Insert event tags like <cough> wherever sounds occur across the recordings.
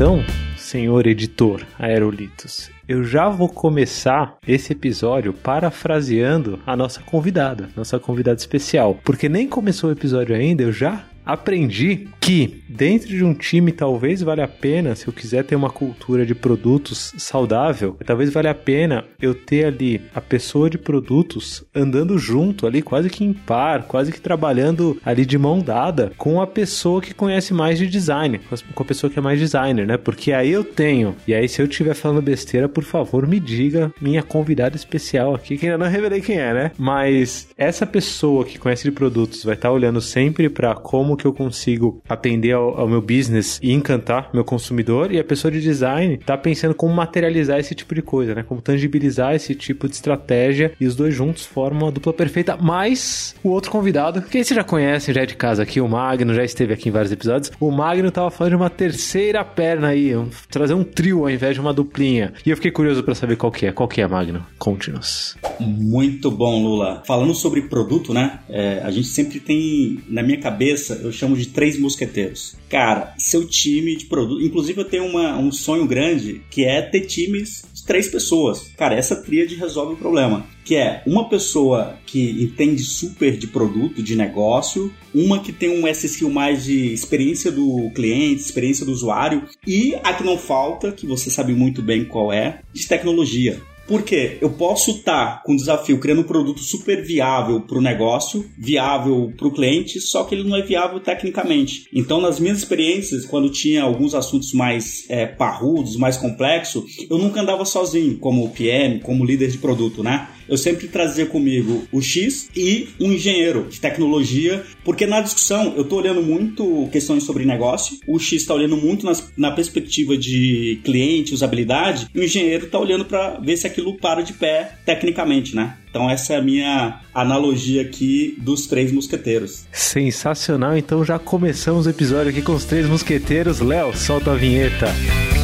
Então, senhor editor Aerolitos, eu já vou começar esse episódio parafraseando a nossa convidada, nossa convidada especial, porque nem começou o episódio ainda, eu já aprendi que dentro de um time talvez valha a pena, se eu quiser ter uma cultura de produtos saudável, talvez valha a pena eu ter ali a pessoa de produtos andando junto ali, quase que em par, quase que trabalhando ali de mão dada com a pessoa que conhece mais de design, com a pessoa que é mais designer, né? Porque aí eu tenho, e aí se eu estiver falando besteira, por favor, me diga minha convidada especial aqui, que ainda não revelei quem é, né? Mas essa pessoa que conhece de produtos vai estar olhando sempre para como que eu consigo atender ao, ao, meu business e encantar meu consumidor, e a pessoa de design tá pensando como materializar esse tipo de coisa, né? Como tangibilizar esse tipo de estratégia, e os dois juntos formam a dupla perfeita, mais o outro convidado, que você já conhece, já é de casa aqui, o Magno, já esteve aqui em vários episódios. O Magno tava falando de uma terceira perna aí, um, trazer um trio ao invés de uma duplinha. E eu fiquei curioso para saber qual que é. Qual que é, Magno? Conte-nos. Muito bom, Lula. Falando sobre produto, né? É, a gente sempre tem, na minha cabeça, eu chamo de três mosqueteiros. Cara, seu time de produto. Inclusive, eu tenho uma, um sonho grande que é ter times de três pessoas. Cara, essa tríade resolve o problema. Que é uma pessoa que entende super de produto, de negócio, uma que tem um S-Skill mais de experiência do cliente, experiência do usuário, e a que não falta, que você sabe muito bem qual é, de tecnologia. Porque eu posso estar tá com um desafio criando um produto super viável para o negócio, viável para o cliente, só que ele não é viável tecnicamente. Então, nas minhas experiências, quando tinha alguns assuntos mais é, parrudos, mais complexos, eu nunca andava sozinho, como PM, como líder de produto, né? Eu sempre trazia comigo o X e um engenheiro de tecnologia, porque na discussão eu tô olhando muito questões sobre negócio, o X está olhando muito nas, na perspectiva de cliente, usabilidade, e o engenheiro está olhando para ver se aquilo para de pé tecnicamente, né? Então essa é a minha analogia aqui dos três mosqueteiros. Sensacional, então já começamos o episódio aqui com os três mosqueteiros. Léo, solta a vinheta. Olá,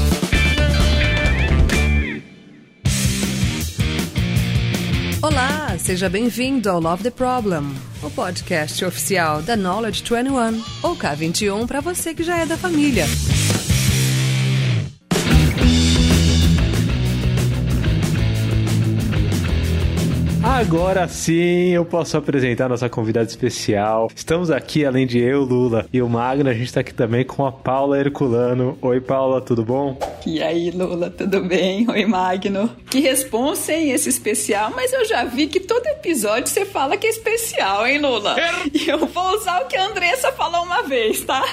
seja bem-vindo ao Love the Problem, o podcast oficial da Knowledge 21, ou K21 para você que já é da família. Agora sim eu posso apresentar nossa convidada especial. Estamos aqui, além de eu, Lula e o Magno, a gente está aqui também com a Paula Herculano. Oi, Paula, tudo bom? E aí, Lula, tudo bem? Oi, Magno. Que responsa, hein, esse especial, mas eu já vi que todo episódio você fala que é especial, hein, Lula? E eu vou usar o que a Andressa falou uma vez, tá?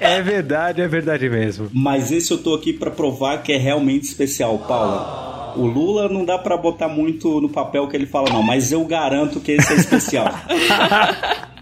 É verdade, é verdade mesmo. Mas esse eu tô aqui para provar que é realmente especial, Paula. O Lula não dá para botar muito no papel que ele fala, não, mas eu garanto que esse é especial. <laughs>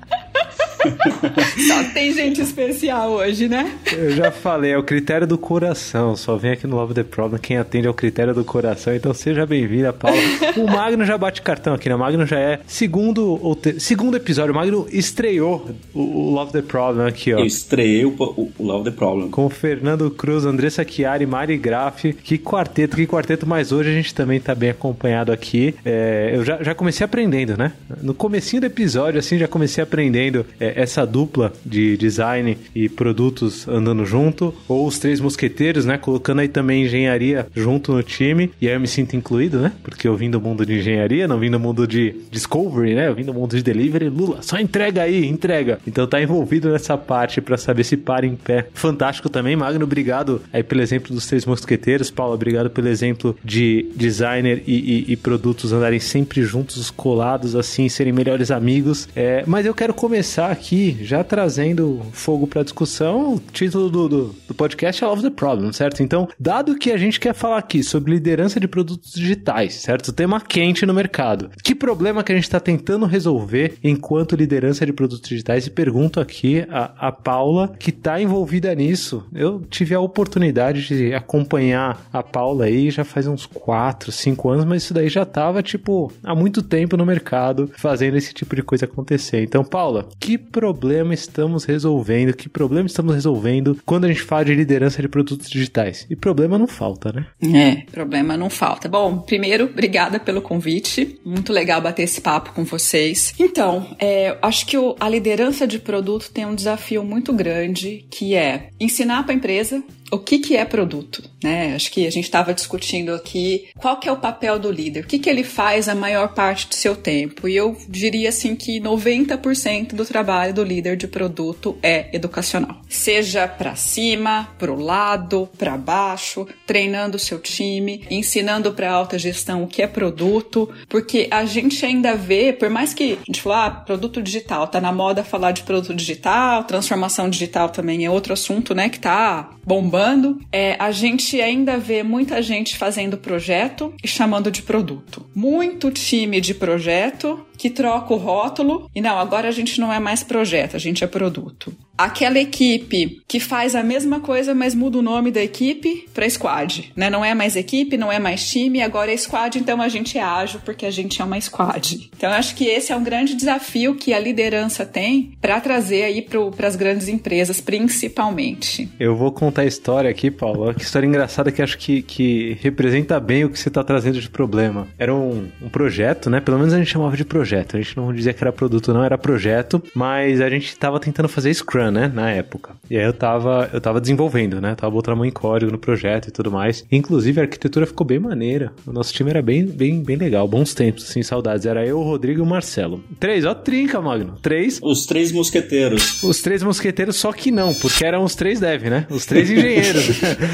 <laughs> Só tem gente especial hoje, né? Eu já falei, é o critério do coração. Só vem aqui no Love the Problem quem atende ao critério do coração. Então seja bem-vinda, Paula. O Magno já bate cartão aqui, né? O Magno já é segundo, ou te... segundo episódio. O Magno estreou o, Love the Problem aqui, ó. Eu estreiei o, o, Love the Problem. Com o Fernando Cruz, Andressa Chiari, Mari Graff. Que quarteto, que quarteto. Mas hoje a gente também tá bem acompanhado aqui. É, eu já, já comecei aprendendo, né? No comecinho do episódio, assim, já comecei aprendendo é, essa dupla de design e produtos andando junto, ou os três mosqueteiros, né? Colocando aí também engenharia junto no time. E aí eu me sinto incluído, né? Porque eu vim do mundo de engenharia, não vim do mundo de discovery, né? Eu vim do mundo de delivery. Lula, só entrega aí, entrega. Então tá envolvido nessa parte para saber se para em pé. Fantástico também, Magno, obrigado aí pelo exemplo dos três mosqueteiros. Paulo, obrigado pelo exemplo de designer e, e, e produtos andarem sempre juntos, colados assim, serem melhores amigos. É, mas eu quero começar já trazendo fogo para discussão, o título do, do, do, podcast é Love the Problem, certo? Então, dado que a gente quer falar aqui sobre liderança de produtos digitais, certo? Tema quente no mercado. Que problema que a gente está tentando resolver enquanto liderança de produtos digitais? E pergunto aqui a, a Paula, que está envolvida nisso. Eu tive a oportunidade de acompanhar a Paula aí já faz uns 4, 5 anos, mas isso daí já estava, tipo, há muito tempo no mercado fazendo esse tipo de coisa acontecer. Então, Paula, que problema estamos resolvendo? Que problema estamos resolvendo quando a gente fala de liderança de produtos digitais? E problema não falta, né? É, problema não falta. Bom, primeiro, obrigada pelo convite. Muito legal bater esse papo com vocês. Então, é, acho que o, a liderança de produto tem um desafio muito grande que é ensinar para a empresa o que, que é produto, né? Acho que a gente estava discutindo aqui qual que é o papel do líder, o que, que ele faz a maior parte do seu tempo. E eu diria assim que 90% do trabalho do líder de produto é educacional. Seja para cima, para o lado, para baixo, treinando o seu time, ensinando para alta gestão o que é produto, porque a gente ainda vê, por mais que a gente fale, ah, produto digital, tá na moda falar de produto digital, transformação digital também é outro assunto, né, que tá bombando, é, a gente ainda vê muita gente fazendo projeto e chamando de produto. Muito time de projeto que troca o rótulo e não, agora a gente não é mais projeto, a gente é produto. Aquela equipe que faz a mesma coisa, mas muda o nome da equipe para squad, né? Não é mais equipe, não é mais time, agora é squad, então a gente é ágil porque a gente é uma squad. Então eu acho que esse é um grande desafio que a liderança tem para trazer aí para as grandes empresas, principalmente. Eu vou contar a história aqui, Paulo. Que história engraçada que acho que, que representa bem o que você está trazendo de problema. Era um, um projeto, né? Pelo menos a gente chamava de projeto. A gente não dizia que era produto, não, era projeto, mas a gente estava tentando fazer Scrum, né? Na época. E aí eu tava, eu tava desenvolvendo, né? tava botando a mão em código no projeto e tudo mais. Inclusive a arquitetura ficou bem maneira. O nosso time era bem, bem, bem legal. Bons tempos, assim, saudades. Era eu, o Rodrigo e o Marcelo. Três, ó, trinca, Magno. Três. Os três mosqueteiros. Os três mosqueteiros, só que não, porque eram os três dev, né? Os três engenheiros.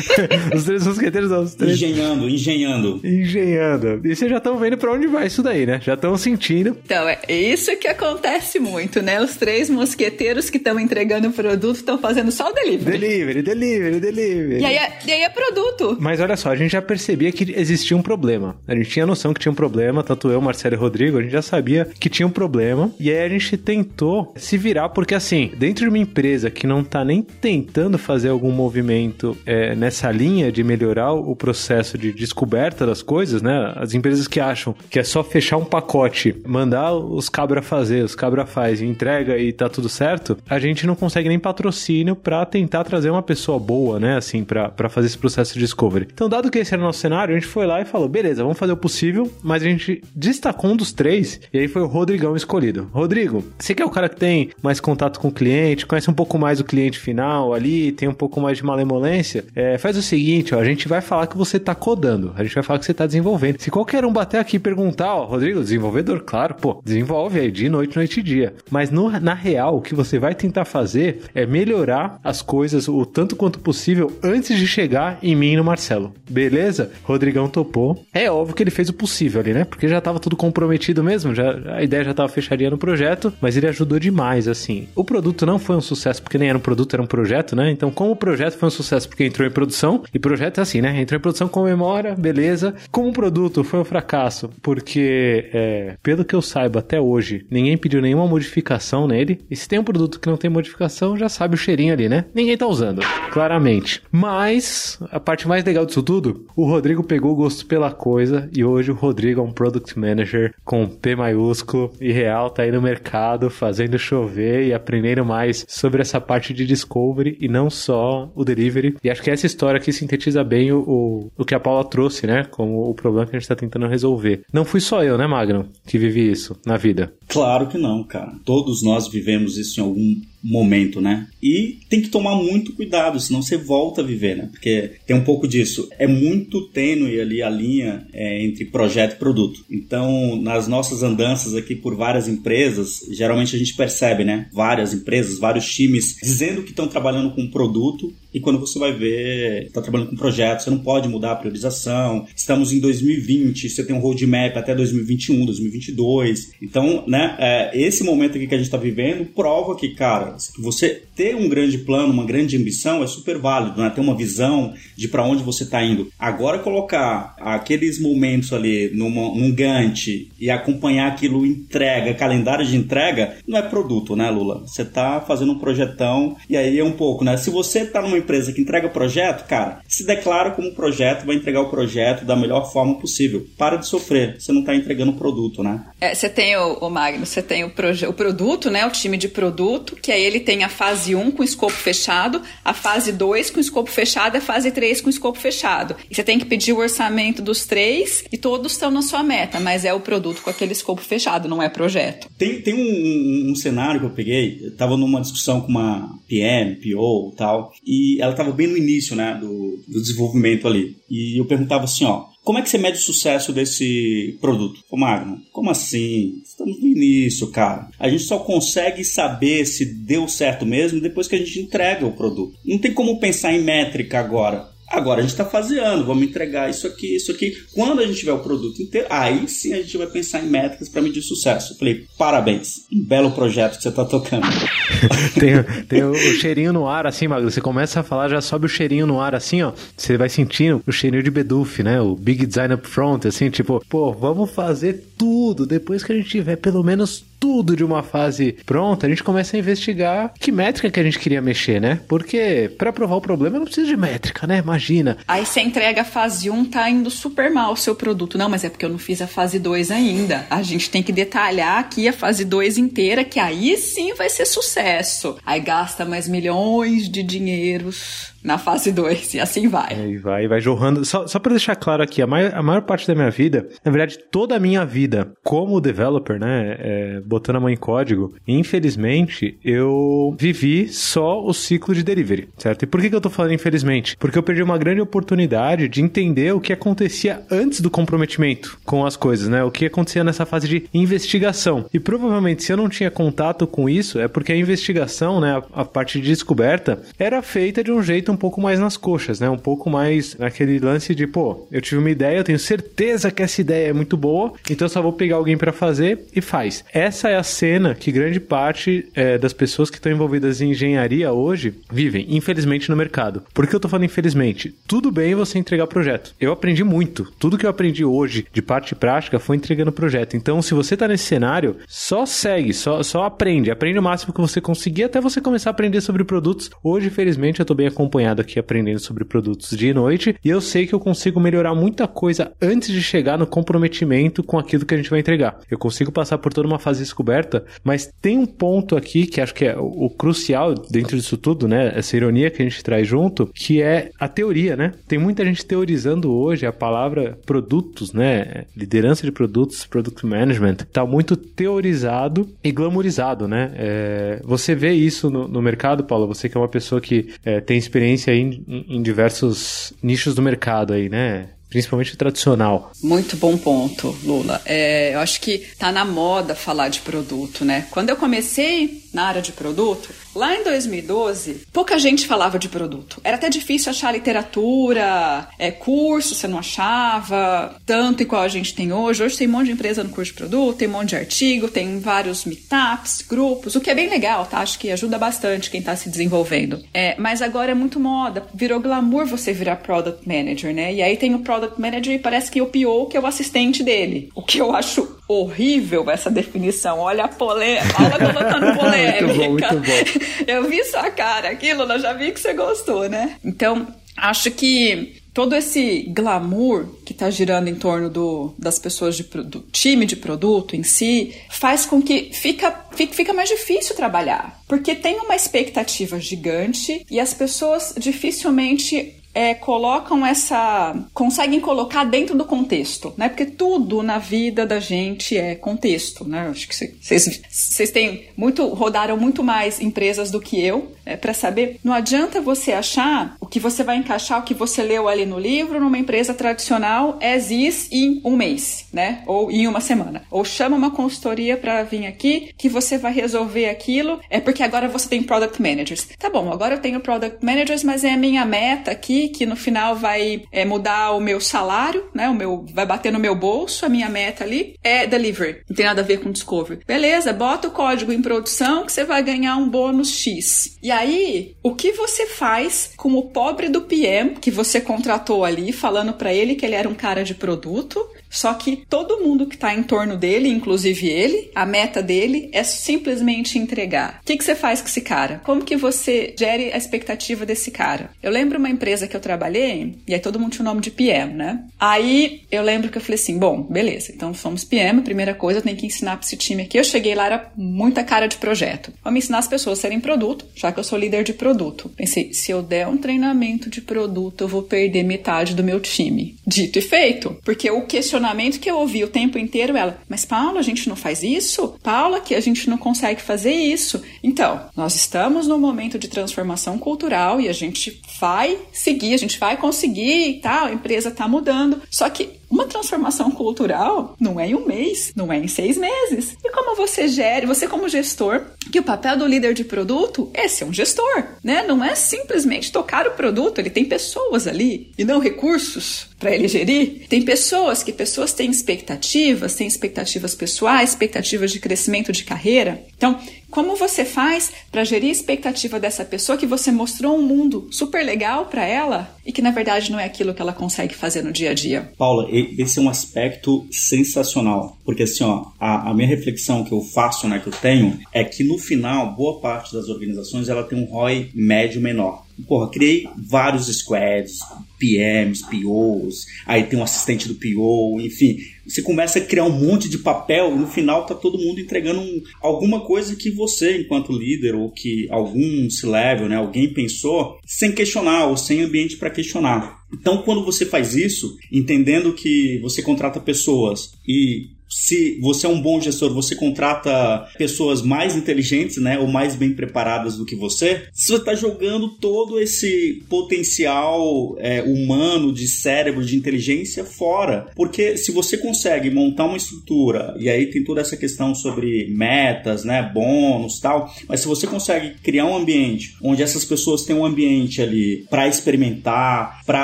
<laughs> os três mosqueteiros, não, os três. Engenhando, engenhando. Engenhando. E vocês já estão vendo pra onde vai isso daí, né? Já estão sentindo. Então, é isso que acontece muito, né? Os três mosqueteiros que estão entregando o produto estão fazendo só o delivery. Delivery, delivery, delivery. E aí, é, e aí é produto. Mas olha só, a gente já percebia que existia um problema. A gente tinha noção que tinha um problema, tanto eu, Marcelo e Rodrigo, a gente já sabia que tinha um problema. E aí a gente tentou se virar, porque assim, dentro de uma empresa que não tá nem tentando fazer algum movimento é, nessa linha de melhorar o processo de descoberta das coisas, né? As empresas que acham que é só fechar um pacote, mandar os cabra fazer, os cabra faz, entrega e tá tudo certo, a gente não consegue nem patrocínio para tentar trazer uma pessoa boa, né? Assim, para fazer esse processo de discovery. Então, dado que esse era o nosso cenário, a gente foi lá e falou: beleza, vamos fazer o possível, mas a gente destacou um dos três, e aí foi o Rodrigão escolhido. Rodrigo, você que é o cara que tem mais contato com o cliente, conhece um pouco mais o cliente final ali, tem um pouco mais de malemolência, é, faz o seguinte, ó, a gente vai falar que você tá codando, a gente vai falar que você tá desenvolvendo. Se qualquer um bater aqui e perguntar, ó, Rodrigo, desenvolvedor, claro, pô, desenvolve aí, de noite, noite e dia. Mas no, na real, o que você vai tentar fazer é melhorar as coisas o tanto quanto possível antes de chegar em mim e no Marcelo. Beleza? Rodrigão topou. É óbvio que ele fez o possível ali, né? Porque já tava tudo comprometido mesmo, já, a ideia já tava fecharia no projeto, mas ele ajudou demais, assim. O produto não foi um sucesso porque nem era um produto, era um projeto, né? Então, como o projeto foi um sucesso porque entrou em produção, e projeto é assim, né? Entrou em produção, comemora, beleza. Como produto foi um fracasso, porque, é, pelo que eu saiba até hoje, ninguém pediu nenhuma modificação nele. E se tem um produto que não tem modificação, já sabe o cheirinho ali, né? Ninguém tá usando, claramente. Mas, a parte mais legal disso tudo, o Rodrigo pegou o gosto pela coisa e hoje o Rodrigo é um Product Manager com P maiúsculo e real, tá aí no mercado fazendo chover e aprendendo mais sobre essa parte de discovery e não só o delivery. E acho que essa história aqui sintetiza bem o, o, o que a Paula trouxe, né? Como o problema que a gente tá tentando resolver. Não fui só eu, né, Magno, que vivi isso na vida. Claro que não, cara. Todos nós vivemos isso em algum momento, né? E tem que tomar muito cuidado, senão você volta a viver, né? Porque tem um pouco disso. É muito tênue ali a linha é, entre projeto e produto. Então, nas nossas andanças aqui por várias empresas, geralmente a gente percebe, né? Várias empresas, vários times dizendo que estão trabalhando com produto e quando você vai ver, está trabalhando com projeto, você não pode mudar a priorização. Estamos em 2020, você tem um roadmap até 2021, 2022. Então, né, é, esse momento aqui que a gente está vivendo prova que, cara, você ter um grande plano, uma grande ambição é super válido, né? Ter uma visão de para onde você está indo. Agora, colocar aqueles momentos ali numa, num Gantt e acompanhar aquilo entrega, calendário de entrega, não é produto, né, Lula? Você está fazendo um projetão e aí é um pouco, né? Se você está numa empresa que entrega projeto, cara, se declara como projeto, vai entregar o projeto da melhor forma possível. Para de sofrer, você não está entregando produto, né? É, você tem o, o Magno, você tem o, o produto, né? O time de produto, que aí ele tem a fase 1 com escopo fechado, a fase 2 com escopo fechado e a fase 3 com escopo fechado. E você tem que pedir o orçamento dos três e todos estão na sua meta, mas é o produto com aquele escopo fechado, não é projeto. Tem, tem um, um, um cenário que eu peguei, eu tava numa discussão com uma PM, PO e tal, e e ela estava bem no início, né, do, do desenvolvimento ali. E eu perguntava assim, ó, como é que você mede o sucesso desse produto? Ô Magno, como assim? Estamos no início, cara. A gente só consegue saber se deu certo mesmo depois que a gente entrega o produto. Não tem como pensar em métrica agora. Agora a gente está faseando, vamos entregar isso aqui, isso aqui. Quando a gente tiver o produto inteiro, aí sim a gente vai pensar em métricas para medir sucesso. Eu falei, parabéns, um belo projeto que você está tocando. <laughs> tem, tem o, o, cheirinho no ar, assim, Magro. Você começa a falar, já sobe o cheirinho no ar, assim, ó. Você vai sentindo o cheirinho de Beduf, né? O Big Design Up Front, assim, tipo, pô, vamos fazer tudo. Depois que a gente tiver pelo menos tudo de uma fase pronta, a gente começa a investigar que métrica que a gente queria mexer, né? Porque para provar o problema não precisa de métrica, né? Imagina. Aí você entrega a fase 1, tá indo super mal o seu produto. Não, mas é porque eu não fiz a fase 2 ainda. A gente tem que detalhar aqui a fase 2 inteira, que aí sim vai ser sucesso. Aí gasta mais milhões de dinheiros na fase 2, e assim vai. É, e vai, vai jorrando. Só, só para deixar claro aqui, a maior, a maior parte da minha vida, na verdade, toda a minha vida como developer, né, é, botando a mão em código, infelizmente, eu vivi só o ciclo de delivery, certo? E por que, que eu tô falando infelizmente? Porque eu perdi uma grande oportunidade de entender o que acontecia antes do comprometimento com as coisas, né? O que acontecia nessa fase de investigação. E provavelmente, se eu não tinha contato com isso, é porque a investigação, né, a, a parte de descoberta, era feita de um jeito um pouco mais nas coxas, né? Um pouco mais naquele lance de, pô, eu tive uma ideia, eu tenho certeza que essa ideia é muito boa, então eu só vou pegar alguém para fazer e faz. Essa é a cena que grande parte é, das pessoas que estão envolvidas em engenharia hoje vivem, infelizmente, no mercado. Por que eu tô falando infelizmente? Tudo bem você entregar projeto. Eu aprendi muito. Tudo que eu aprendi hoje de parte prática foi entregando projeto. Então, se você tá nesse cenário, só segue, só, só aprende. Aprende o máximo que você conseguir até você começar a aprender sobre produtos. Hoje, felizmente, eu tô bem acompanhado acompanhado aqui aprendendo sobre produtos dia e noite, e eu sei que eu consigo melhorar muita coisa antes de chegar no comprometimento com aquilo que a gente vai entregar. Eu consigo passar por toda uma fase descoberta, mas tem um ponto aqui que acho que é o, o crucial dentro disso tudo, né? Essa ironia que a gente traz junto, que é a teoria, né? Tem muita gente teorizando hoje a palavra produtos, né? Liderança de produtos, product management, tá muito teorizado e glamourizado, né? É, você vê isso no, no, mercado, Paulo, você que é uma pessoa que é, tem experiência experiência em, em diversos nichos do mercado aí, né? principalmente tradicional. Muito bom ponto, Lula. É, eu acho que tá na moda falar de produto, né? Quando eu comecei na área de produto, lá em 2012, pouca gente falava de produto. Era até difícil achar literatura, é, curso, você não achava, tanto igual a gente tem hoje. Hoje tem um monte de empresa no curso de produto, tem um monte de artigo, tem vários meetups, grupos, o que é bem legal, tá? Acho que ajuda bastante quem tá se desenvolvendo. É, mas agora é muito moda, virou glamour você virar product manager, né? E aí tem o product manager e parece que o PO que é o assistente dele. O que eu acho horrível essa definição. Olha a polêmica, Paula colocando polêmica. Muito bom, muito bom. <laughs> Eu vi sua cara, aquilo, eu já vi que você gostou, né? Então, acho que todo esse glamour que está girando em torno do, das pessoas de, do time de produto em si faz com que fica, fica, fica mais difícil trabalhar. Porque tem uma expectativa gigante e as pessoas dificilmente é, colocam essa. conseguem colocar dentro do contexto, né? Porque tudo na vida da gente é contexto, né? Acho que vocês têm muito. rodaram muito mais empresas do que eu é, para saber. Não adianta você achar o que você vai encaixar, o que você leu ali no livro, numa empresa tradicional, as is em um mês, né? Ou em uma semana. Ou chama uma consultoria para vir aqui que você vai resolver aquilo, é porque agora você tem product managers. Tá bom, agora eu tenho product managers, mas é a minha meta aqui que no final vai é, mudar o meu salário, né? O meu vai bater no meu bolso, a minha meta ali é delivery. Não tem nada a ver com discovery. Beleza, bota o código em produção que você vai ganhar um bônus X. E aí, o que você faz com o pobre do PM que você contratou ali, falando para ele que ele era um cara de produto, só que todo mundo que está em torno dele, inclusive ele, a meta dele é simplesmente entregar. O que, que você faz com esse cara? Como que você gere a expectativa desse cara? Eu lembro uma empresa que eu trabalhei, e aí todo mundo tinha o nome de PM, né? Aí eu lembro que eu falei assim: bom, beleza, então somos PM, primeira coisa, eu tenho que ensinar para esse time aqui. Eu cheguei lá, era muita cara de projeto. Vamos ensinar as pessoas a serem produto, já que eu sou líder de produto. Pensei, se eu der um treinamento de produto, eu vou perder metade do meu time. Dito e feito, porque o questionamento questionamento que eu ouvi o tempo inteiro ela, mas Paula, a gente não faz isso? Paula, que a gente não consegue fazer isso. Então, nós estamos num momento de transformação cultural e a gente vai seguir, a gente vai conseguir e tal, a empresa está mudando. Só que uma transformação cultural não é em um mês, não é em seis meses. E como você gere, você como gestor, que o papel do líder de produto é ser um gestor, né? Não é simplesmente tocar o produto, ele tem pessoas ali e não recursos para ele gerir. Tem pessoas que pessoas têm expectativas, têm expectativas pessoais, expectativas de crescimento de carreira. Então, como você faz para gerir a expectativa dessa pessoa que você mostrou um mundo super legal para ela e que na verdade não é aquilo que ela consegue fazer no dia a dia? Paula, esse é um aspecto sensacional, porque assim, ó, a, a minha reflexão que eu faço, né, que eu tenho, é que no final, boa parte das organizações ela tem um ROI médio menor. Porra, criei vários squads, PMs, POs, aí tem um assistente do PO, enfim. Você começa a criar um monte de papel e no final tá todo mundo entregando um, alguma coisa que você, enquanto líder, ou que algum C-level, né, alguém pensou, sem questionar ou sem ambiente para questionar. Então, quando você faz isso, entendendo que você contrata pessoas e se você é um bom gestor, você contrata pessoas mais inteligentes, né, ou mais bem preparadas do que você, você está jogando todo esse potencial é, humano de cérebro, de inteligência fora. Porque se você consegue montar uma estrutura, e aí tem toda essa questão sobre metas, né, bônus tal, mas se você consegue criar um ambiente onde essas pessoas têm um ambiente ali para experimentar, para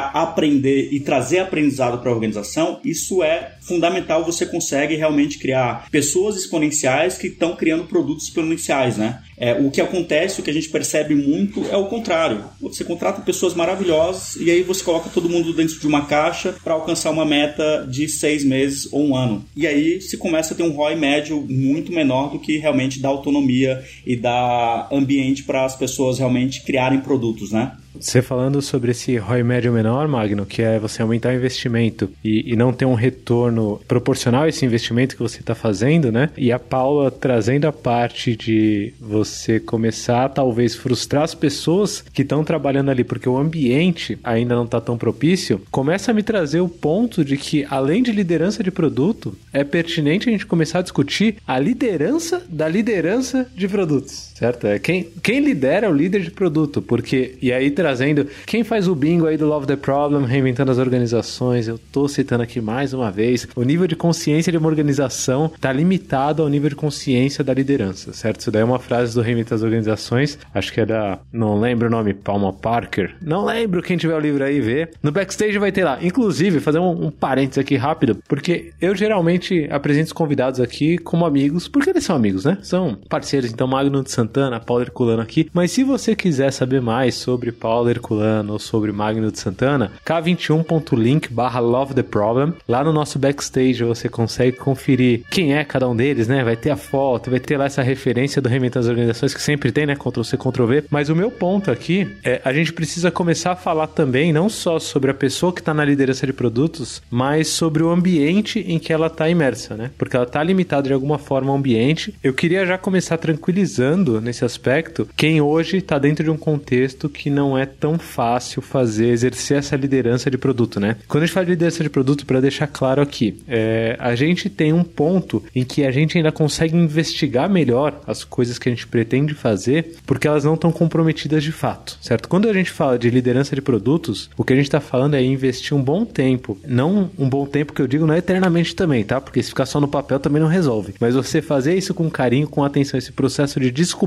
aprender e trazer aprendizado para a organização, isso é fundamental. Você consegue consegue realmente criar pessoas exponenciais que estão criando produtos exponenciais, né? É, o que acontece, o que a gente percebe muito é o contrário. Você contrata pessoas maravilhosas e aí você coloca todo mundo dentro de uma caixa para alcançar uma meta de seis meses ou um ano. E aí se começa a ter um ROI médio muito menor do que realmente dá autonomia e dá ambiente para as pessoas realmente criarem produtos, né? Você falando sobre esse ROI médio menor, Magno, que é você aumentar o investimento e, e não ter um retorno proporcional a esse investimento que você está fazendo, né? E a Paula trazendo a parte de você começar talvez frustrar as pessoas que estão trabalhando ali, porque o ambiente ainda não está tão propício, começa a me trazer o ponto de que, além de liderança de produto, é pertinente a gente começar a discutir a liderança da liderança de produtos, certo? É quem, quem lidera é o líder de produto, porque, e aí trazendo. Quem faz o bingo aí do Love the Problem, reinventando as organizações, eu tô citando aqui mais uma vez, o nível de consciência de uma organização tá limitado ao nível de consciência da liderança, certo? Isso daí é uma frase do Reinventando as Organizações, acho que é da, não lembro o nome, Palma Parker, não lembro quem tiver o livro aí ver. No backstage vai ter lá, inclusive, fazer um, um parênteses aqui rápido, porque eu geralmente apresento os convidados aqui como amigos, porque eles são amigos, né? São parceiros, então Magno de Santana, Paulo Herculano aqui, mas se você quiser saber mais sobre Paulo Herculano ou sobre Magno de Santana, k21.link barra Love the Problem. Lá no nosso backstage você consegue conferir quem é cada um deles, né? Vai ter a foto, vai ter lá essa referência do Reinventando das Organizações que sempre tem, né? Ctrl-C, Ctrl-V. Mas o meu ponto aqui é a gente precisa começar a falar também não só sobre a pessoa que está na liderança de produtos, mas sobre o ambiente em que ela está imersa, né? Porque ela está limitada de alguma forma ao ambiente. Eu queria já começar tranquilizando nesse aspecto quem hoje está dentro de um contexto que não é tão fácil fazer, exercer essa liderança de produto, né? Quando a gente fala de liderança de produto, para deixar claro aqui, é, a gente tem um ponto em que a gente ainda consegue investigar melhor as coisas que a gente pretende fazer, porque elas não estão comprometidas de fato, certo? Quando a gente fala de liderança de produtos, o que a gente está falando é investir um bom tempo, não um bom tempo que eu digo não é eternamente também, tá? Porque se ficar só no papel também não resolve. Mas você fazer isso com carinho, com atenção, esse processo de descoberta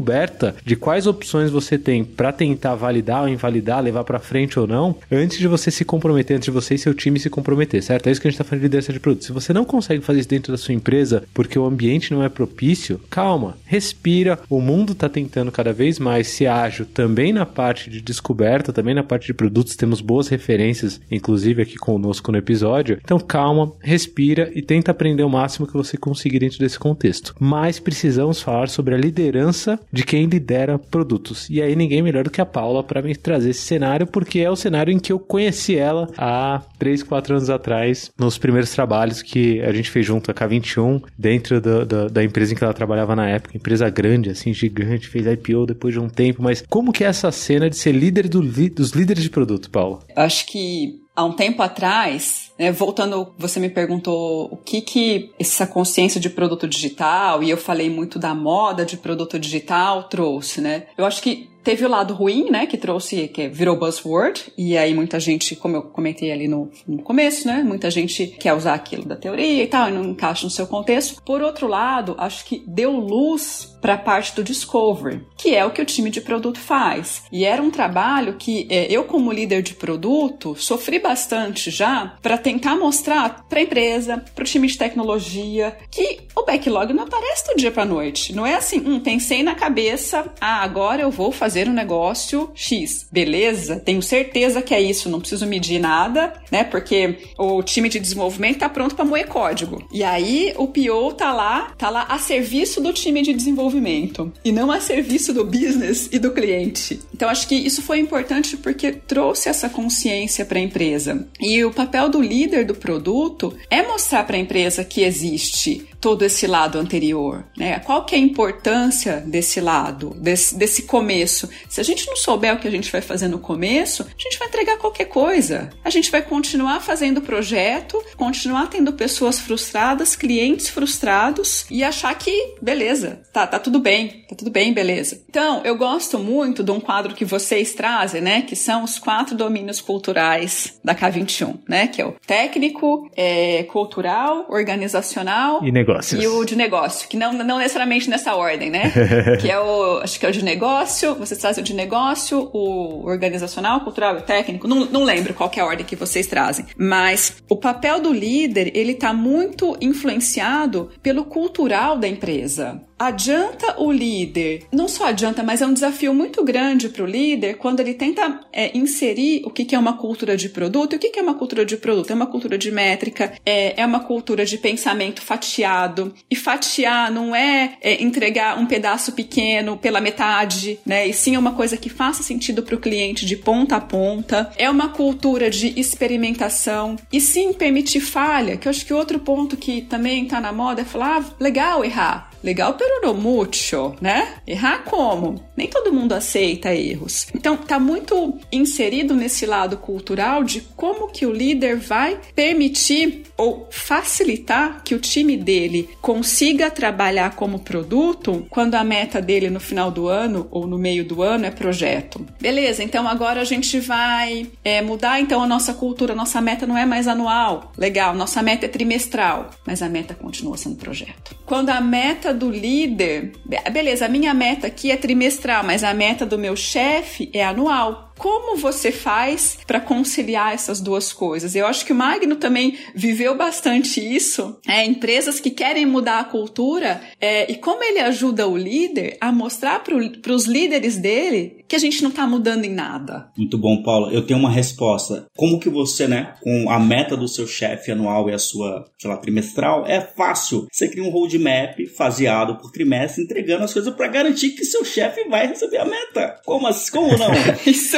de quais opções você tem para tentar validar ou invalidar validar, levar para frente ou não, antes de você se comprometer, antes de você e seu time se comprometer, certo? É isso que a gente está falando de liderança de produto. Se você não consegue fazer isso dentro da sua empresa porque o ambiente não é propício, calma, respira. O mundo está tentando cada vez mais ser ágil também na parte de descoberta, também na parte de produtos. Temos boas referências, inclusive aqui conosco no episódio. Então calma, respira e tenta aprender o máximo que você conseguir dentro desse contexto. Mas precisamos falar sobre a liderança de quem lidera produtos. E aí ninguém melhor do que a Paula para me trazer esse cenário, porque é o cenário em que eu conheci ela há 3, 4 anos atrás, nos primeiros trabalhos que a gente fez junto, a K21, dentro do, do, da empresa em que ela trabalhava na época. Empresa grande, assim, gigante, fez IPO depois de um tempo. Mas como que é essa cena de ser líder do, dos líderes de produto, Paulo? Acho que há um tempo atrás né, voltando, você me perguntou o que que essa consciência de produto digital, e eu falei muito da moda de produto digital trouxe, né? Eu acho que Teve o lado ruim, né, que trouxe, que virou buzzword, e aí muita gente, como eu comentei ali no, no começo, né, muita gente quer usar aquilo da teoria e tal, e não encaixa no seu contexto. Por outro lado, acho que deu luz para a parte do discovery, que é o que o time de produto faz. E era um trabalho que é, eu, como líder de produto, sofri bastante já para tentar mostrar para a empresa, para o time de tecnologia, que o backlog não aparece do dia para noite. Não é assim, hum, pensei na cabeça, ah, agora eu vou fazer fazer um negócio X. Beleza? Tenho certeza que é isso, não preciso medir nada, né? Porque o time de desenvolvimento tá pronto para moer código. E aí o PO tá lá, tá lá a serviço do time de desenvolvimento e não a serviço do business e do cliente. Então acho que isso foi importante porque trouxe essa consciência para a empresa. E o papel do líder do produto é mostrar para a empresa que existe todo esse lado anterior, né? Qual que é a importância desse lado, desse, desse começo? Se a gente não souber o que a gente vai fazer no começo, a gente vai entregar qualquer coisa. A gente vai continuar fazendo projeto, continuar tendo pessoas frustradas, clientes frustrados e achar que beleza, tá, tá tudo bem, tá tudo bem, beleza. Então, eu gosto muito de um quadro que vocês trazem, né? Que são os quatro domínios culturais da K21, né? Que é o técnico, é, cultural, organizacional e negócios. E o de negócio, que não, não necessariamente nessa ordem, né? <laughs> que é o, acho que é o de negócio, vocês trazem o de negócio, o organizacional, cultural e técnico, não, não lembro qual é a ordem que vocês trazem. Mas o papel do líder, ele tá muito influenciado pelo cultural da empresa. Adianta o líder, não só adianta, mas é um desafio muito grande para o líder quando ele tenta é, inserir o que, que é uma cultura de produto. E o que, que é uma cultura de produto? É uma cultura de métrica, é, é uma cultura de pensamento fatiado. E fatiar não é, é entregar um pedaço pequeno pela metade, né? E sim é uma coisa que faça sentido para o cliente de ponta a ponta. É uma cultura de experimentação e sim permitir falha, que eu acho que outro ponto que também está na moda é falar, ah, legal errar. Legal, pero mucho, né? Errar como? Nem todo mundo aceita erros. Então, tá muito inserido nesse lado cultural de como que o líder vai permitir ou facilitar que o time dele consiga trabalhar como produto quando a meta dele no final do ano ou no meio do ano é projeto. Beleza, então agora a gente vai é, mudar então a nossa cultura, nossa meta não é mais anual. Legal, nossa meta é trimestral, mas a meta continua sendo projeto. Quando a meta do líder, beleza, a minha meta aqui é trimestral, mas a meta do meu chefe é anual. Como você faz para conciliar essas duas coisas? Eu acho que o Magno também viveu bastante isso. É, empresas que querem mudar a cultura é, e como ele ajuda o líder a mostrar para os líderes dele que a gente não está mudando em nada. Muito bom, Paulo. Eu tenho uma resposta. Como que você, né, com a meta do seu chefe anual e a sua, sei lá, trimestral, é fácil. Você cria um roadmap faseado por trimestre, entregando as coisas para garantir que seu chefe vai receber a meta. Como assim? Como não? <laughs> Isso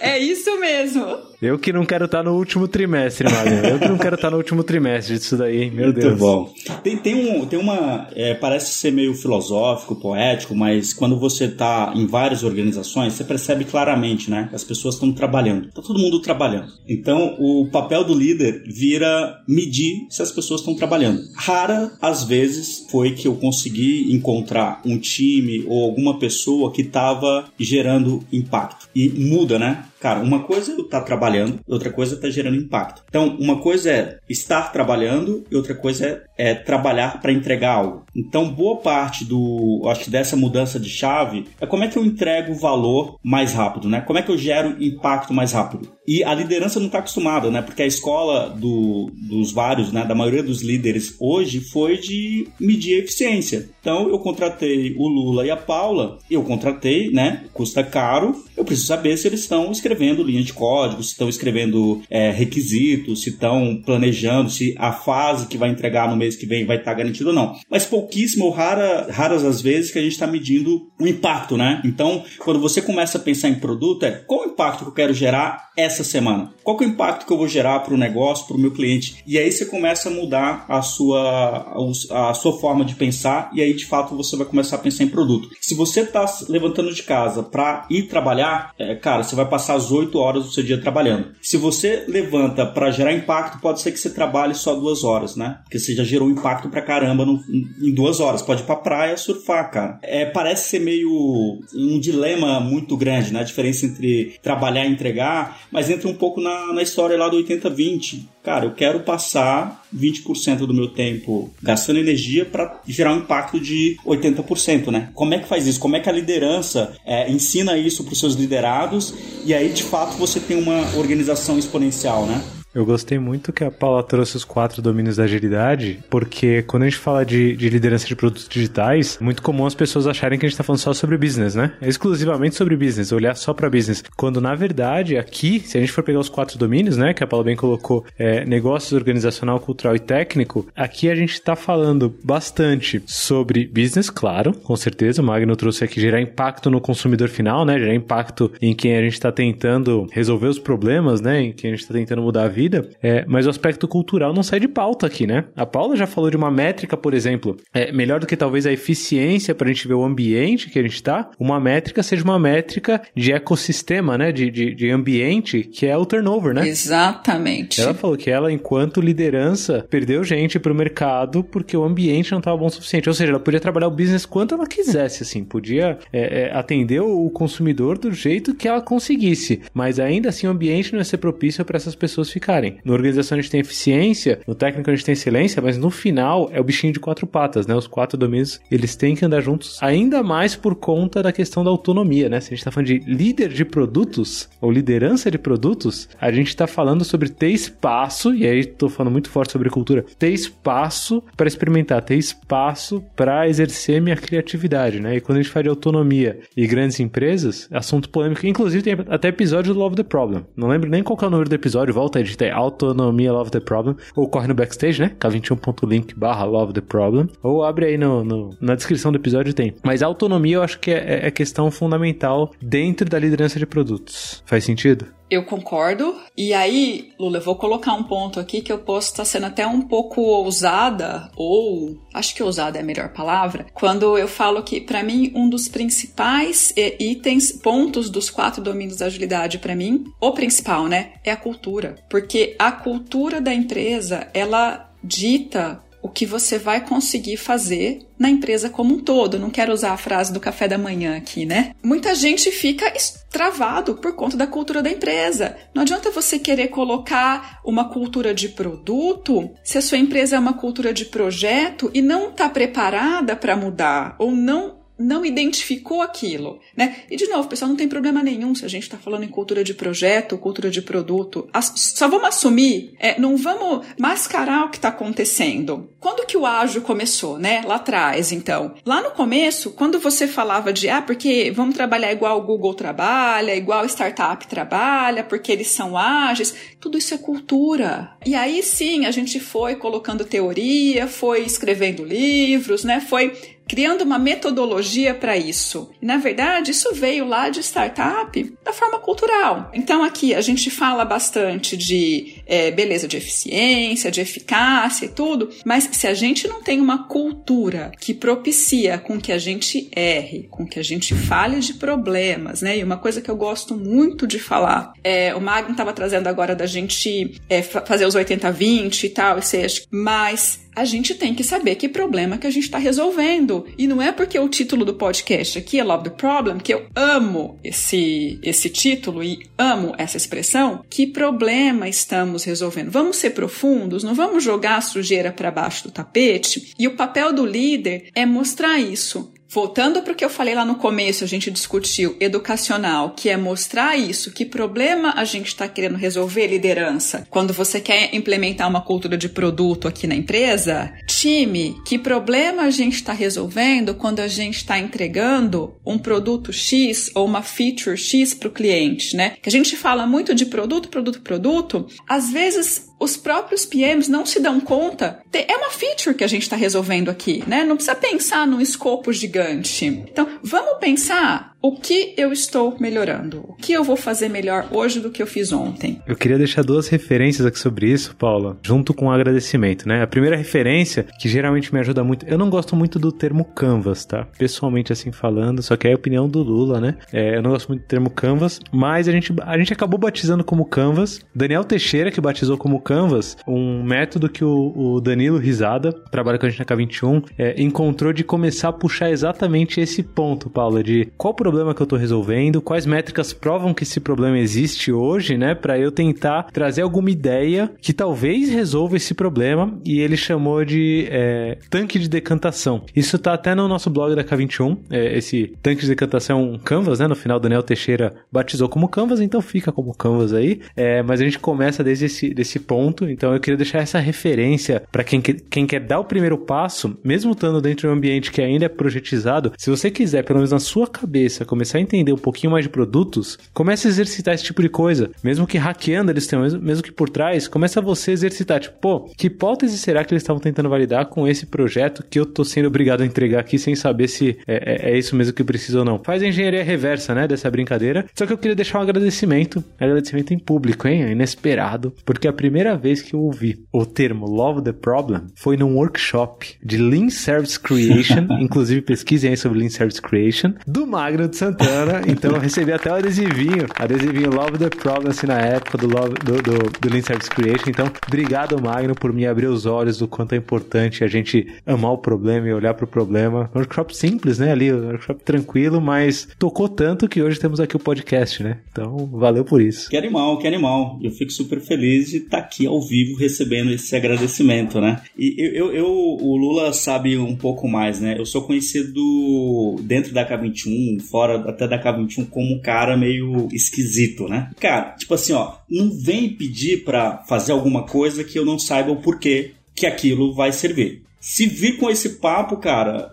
é isso mesmo. Eu que não quero estar no último trimestre, Magno. Eu que não quero estar no último trimestre disso daí, meu Muito Deus. bom. Tem, tem, um, tem uma. É, parece ser meio filosófico, poético, mas quando você está em várias organizações, você percebe claramente, né? As pessoas estão trabalhando. Está todo mundo trabalhando. Então, o papel do líder vira medir se as pessoas estão trabalhando. Rara, às vezes, foi que eu consegui encontrar um time ou alguma pessoa que estava gerando impacto. E muda, né? Cara, uma coisa é estar tá trabalhando, outra coisa é estar tá gerando impacto. Então, uma coisa é estar trabalhando e outra coisa é, é trabalhar para entregar algo. Então, boa parte do, acho que dessa mudança de chave é como é que eu entrego valor mais rápido, né? Como é que eu gero impacto mais rápido? E a liderança não está acostumada, né? Porque a escola do, dos vários, né? Da maioria dos líderes hoje foi de medir a eficiência. Então, eu contratei o Lula e a Paula, eu contratei, né? Custa caro, eu preciso saber se eles estão escrevendo linha de código, se estão escrevendo é, requisitos, se estão planejando, se a fase que vai entregar no mês que vem vai estar tá garantida ou não. Mas pouquíssimo ou rara, raras as vezes que a gente está medindo o impacto, né? Então, quando você começa a pensar em produto, é qual o impacto que eu quero gerar essa semana? Qual é o impacto que eu vou gerar para o negócio, para o meu cliente? E aí você começa a mudar a sua, a sua forma de pensar e aí de fato você vai começar a pensar em produto. Se você está levantando de casa para ir trabalhar, é, cara, você vai passar as 8 horas do seu dia trabalhando. Se você levanta para gerar impacto, pode ser que você trabalhe só duas horas, né? Porque você já gerou impacto pra caramba no, em duas horas. Pode ir pra praia surfar, cara. É, parece ser meio um dilema muito grande, né? A diferença entre trabalhar e entregar, mas entra um pouco na, na história lá do 80-20. Cara, eu quero passar 20% do meu tempo gastando energia para gerar um impacto de 80%, né? Como é que faz isso? Como é que a liderança é, ensina isso para os seus liderados e aí de fato você tem uma organização exponencial, né? Eu gostei muito que a Paula trouxe os quatro domínios da agilidade, porque quando a gente fala de, de liderança de produtos digitais, é muito comum as pessoas acharem que a gente está falando só sobre business, né? É exclusivamente sobre business, olhar só para business. Quando na verdade, aqui, se a gente for pegar os quatro domínios, né, que a Paula bem colocou, é, negócios, organizacional, cultural e técnico, aqui a gente está falando bastante sobre business, claro, com certeza. O Magno trouxe aqui gerar impacto no consumidor final, né? Gerar impacto em quem a gente está tentando resolver os problemas, né? Em quem a gente está tentando mudar a vida vida, é, mas o aspecto cultural não sai de pauta aqui, né? A Paula já falou de uma métrica, por exemplo, é, melhor do que talvez a eficiência para a gente ver o ambiente que a gente está, uma métrica seja uma métrica de ecossistema, né? De, de, de ambiente, que é o turnover, né? Exatamente. Ela falou que ela, enquanto liderança, perdeu gente para o mercado porque o ambiente não estava bom o suficiente. Ou seja, ela podia trabalhar o business quanto ela quisesse, assim, podia é, é, atender o consumidor do jeito que ela conseguisse, mas ainda assim o ambiente não ia ser propício para essas pessoas ficarem ficarem. Na organização a gente tem eficiência, no técnico a gente tem excelência, mas no final é o bichinho de quatro patas, né? Os quatro domínios, eles têm que andar juntos, ainda mais por conta da questão da autonomia, né? Se a gente tá falando de líder de produtos, ou liderança de produtos, a gente tá falando sobre ter espaço, e aí tô falando muito forte sobre cultura, ter espaço para experimentar, ter espaço para exercer minha criatividade, né? E quando a gente fala de autonomia e grandes empresas, assunto polêmico, inclusive tem até episódio do Love the Problem. Não lembro nem qual é o número do episódio, volta a editar Autonomia Love the Problem, ou corre no backstage, né? K21.link barra Love the Problem, ou abre aí no, no, na descrição do episódio tem. Mas autonomia eu acho que é, é questão fundamental dentro da liderança de produtos. Faz sentido? Eu concordo. E aí, Lula, eu vou colocar um ponto aqui que eu posso estar sendo até um pouco ousada, ou acho que ousada é a melhor palavra, quando eu falo que, para mim, um dos principais itens, pontos dos quatro domínios da agilidade, para mim, o principal, né, é a cultura. Porque a cultura da empresa, ela dita o que você vai conseguir fazer na empresa como um todo. Não quero usar a frase do café da manhã aqui, né? Muita gente fica travado por conta da cultura da empresa. Não adianta você querer colocar uma cultura de produto se a sua empresa é uma cultura de projeto e não está preparada para mudar ou não não identificou aquilo, né? E de novo, pessoal, não tem problema nenhum se a gente está falando em cultura de projeto, cultura de produto. Só vamos assumir, é, não vamos mascarar o que está acontecendo. Quando que o ágil começou, né? Lá atrás, então. Lá no começo, quando você falava de, ah, porque vamos trabalhar igual o Google trabalha, igual startup trabalha, porque eles são ágeis, tudo isso é cultura. E aí sim, a gente foi colocando teoria, foi escrevendo livros, né? Foi criando uma metodologia para isso. Na verdade, isso veio lá de startup da forma cultural. Então, aqui a gente fala bastante de é, beleza de eficiência, de eficácia e tudo, mas se a gente não tem uma cultura que propicia com que a gente erre, com que a gente fale de problemas, né? E uma coisa que eu gosto muito de falar, é, o Magno estava trazendo agora da gente é, fazer os 80-20 e tal, e seja, mas a gente tem que saber que problema que a gente está resolvendo. E não é porque o título do podcast aqui é Love the Problem, que eu amo esse, esse título e amo essa expressão, que problema estamos resolvendo. Vamos ser profundos, não vamos jogar a sujeira para baixo do tapete. E o papel do líder é mostrar isso. Voltando para o que eu falei lá no começo, a gente discutiu educacional, que é mostrar isso, que problema a gente está querendo resolver, liderança. Quando você quer implementar uma cultura de produto aqui na empresa, time, que problema a gente está resolvendo quando a gente está entregando um produto X ou uma feature X para o cliente, né? Que a gente fala muito de produto, produto, produto. Às vezes os próprios PMs não se dão conta. É uma feature que a gente está resolvendo aqui, né? Não precisa pensar num escopo gigante. Então, vamos pensar o que eu estou melhorando? O que eu vou fazer melhor hoje do que eu fiz ontem? Eu queria deixar duas referências aqui sobre isso, Paula, junto com o um agradecimento, né? A primeira referência, que geralmente me ajuda muito, eu não gosto muito do termo canvas, tá? Pessoalmente assim falando, só que é a opinião do Lula, né? É, eu não gosto muito do termo canvas, mas a gente, a gente acabou batizando como canvas. Daniel Teixeira, que batizou como canvas, um método que o, o Danilo Risada, trabalha com a gente na K21, é, encontrou de começar a puxar exatamente esse ponto, Paula, de qual problema que eu tô resolvendo, quais métricas provam que esse problema existe hoje, né? Para eu tentar trazer alguma ideia que talvez resolva esse problema e ele chamou de é, tanque de decantação. Isso tá até no nosso blog da K21. É, esse tanque de decantação é canvas, né? No final, Daniel Teixeira batizou como canvas, então fica como canvas aí. É, mas a gente começa desde esse desse ponto, então eu queria deixar essa referência para quem, quem quer dar o primeiro passo, mesmo estando dentro de um ambiente que ainda é projetizado, se você quiser, pelo menos na sua cabeça, começar a entender um pouquinho mais de produtos, comece a exercitar esse tipo de coisa. Mesmo que hackeando eles tenham, mesmo que por trás, começa você a exercitar. Tipo, pô, que hipótese será que eles estavam tentando validar com esse projeto que eu tô sendo obrigado a entregar aqui sem saber se é, é, é isso mesmo que precisa ou não? Faz a engenharia reversa, né, dessa brincadeira. Só que eu queria deixar um agradecimento, agradecimento em público, hein? Inesperado, porque a primeira vez que eu ouvi o termo Love the Problem foi num workshop de Lean Service Creation, <laughs> inclusive pesquisem aí sobre Lean Service Creation, do Magno de Santana. <laughs> Então eu recebi até o adesivinho, adesivinho Love the Problem, assim, na época do, Love, do, do, do Lean Service Creation. Então, obrigado, Magno, por me abrir os olhos do quanto é importante a gente amar o problema e olhar para o problema. Um workshop simples, né? Ali, um workshop tranquilo, mas tocou tanto que hoje temos aqui o podcast, né? Então, valeu por isso. Que animal, que animal. Eu fico super feliz de estar aqui ao vivo recebendo esse agradecimento, né? E eu, eu, eu o Lula sabe um pouco mais, né? Eu sou conhecido dentro da K21, fora até da K21, como um cara meio esquisito, né? Cara, tipo assim, ó, não vem pedir para fazer alguma coisa que eu não saiba o porquê que aquilo vai servir. Se vir com esse papo, cara,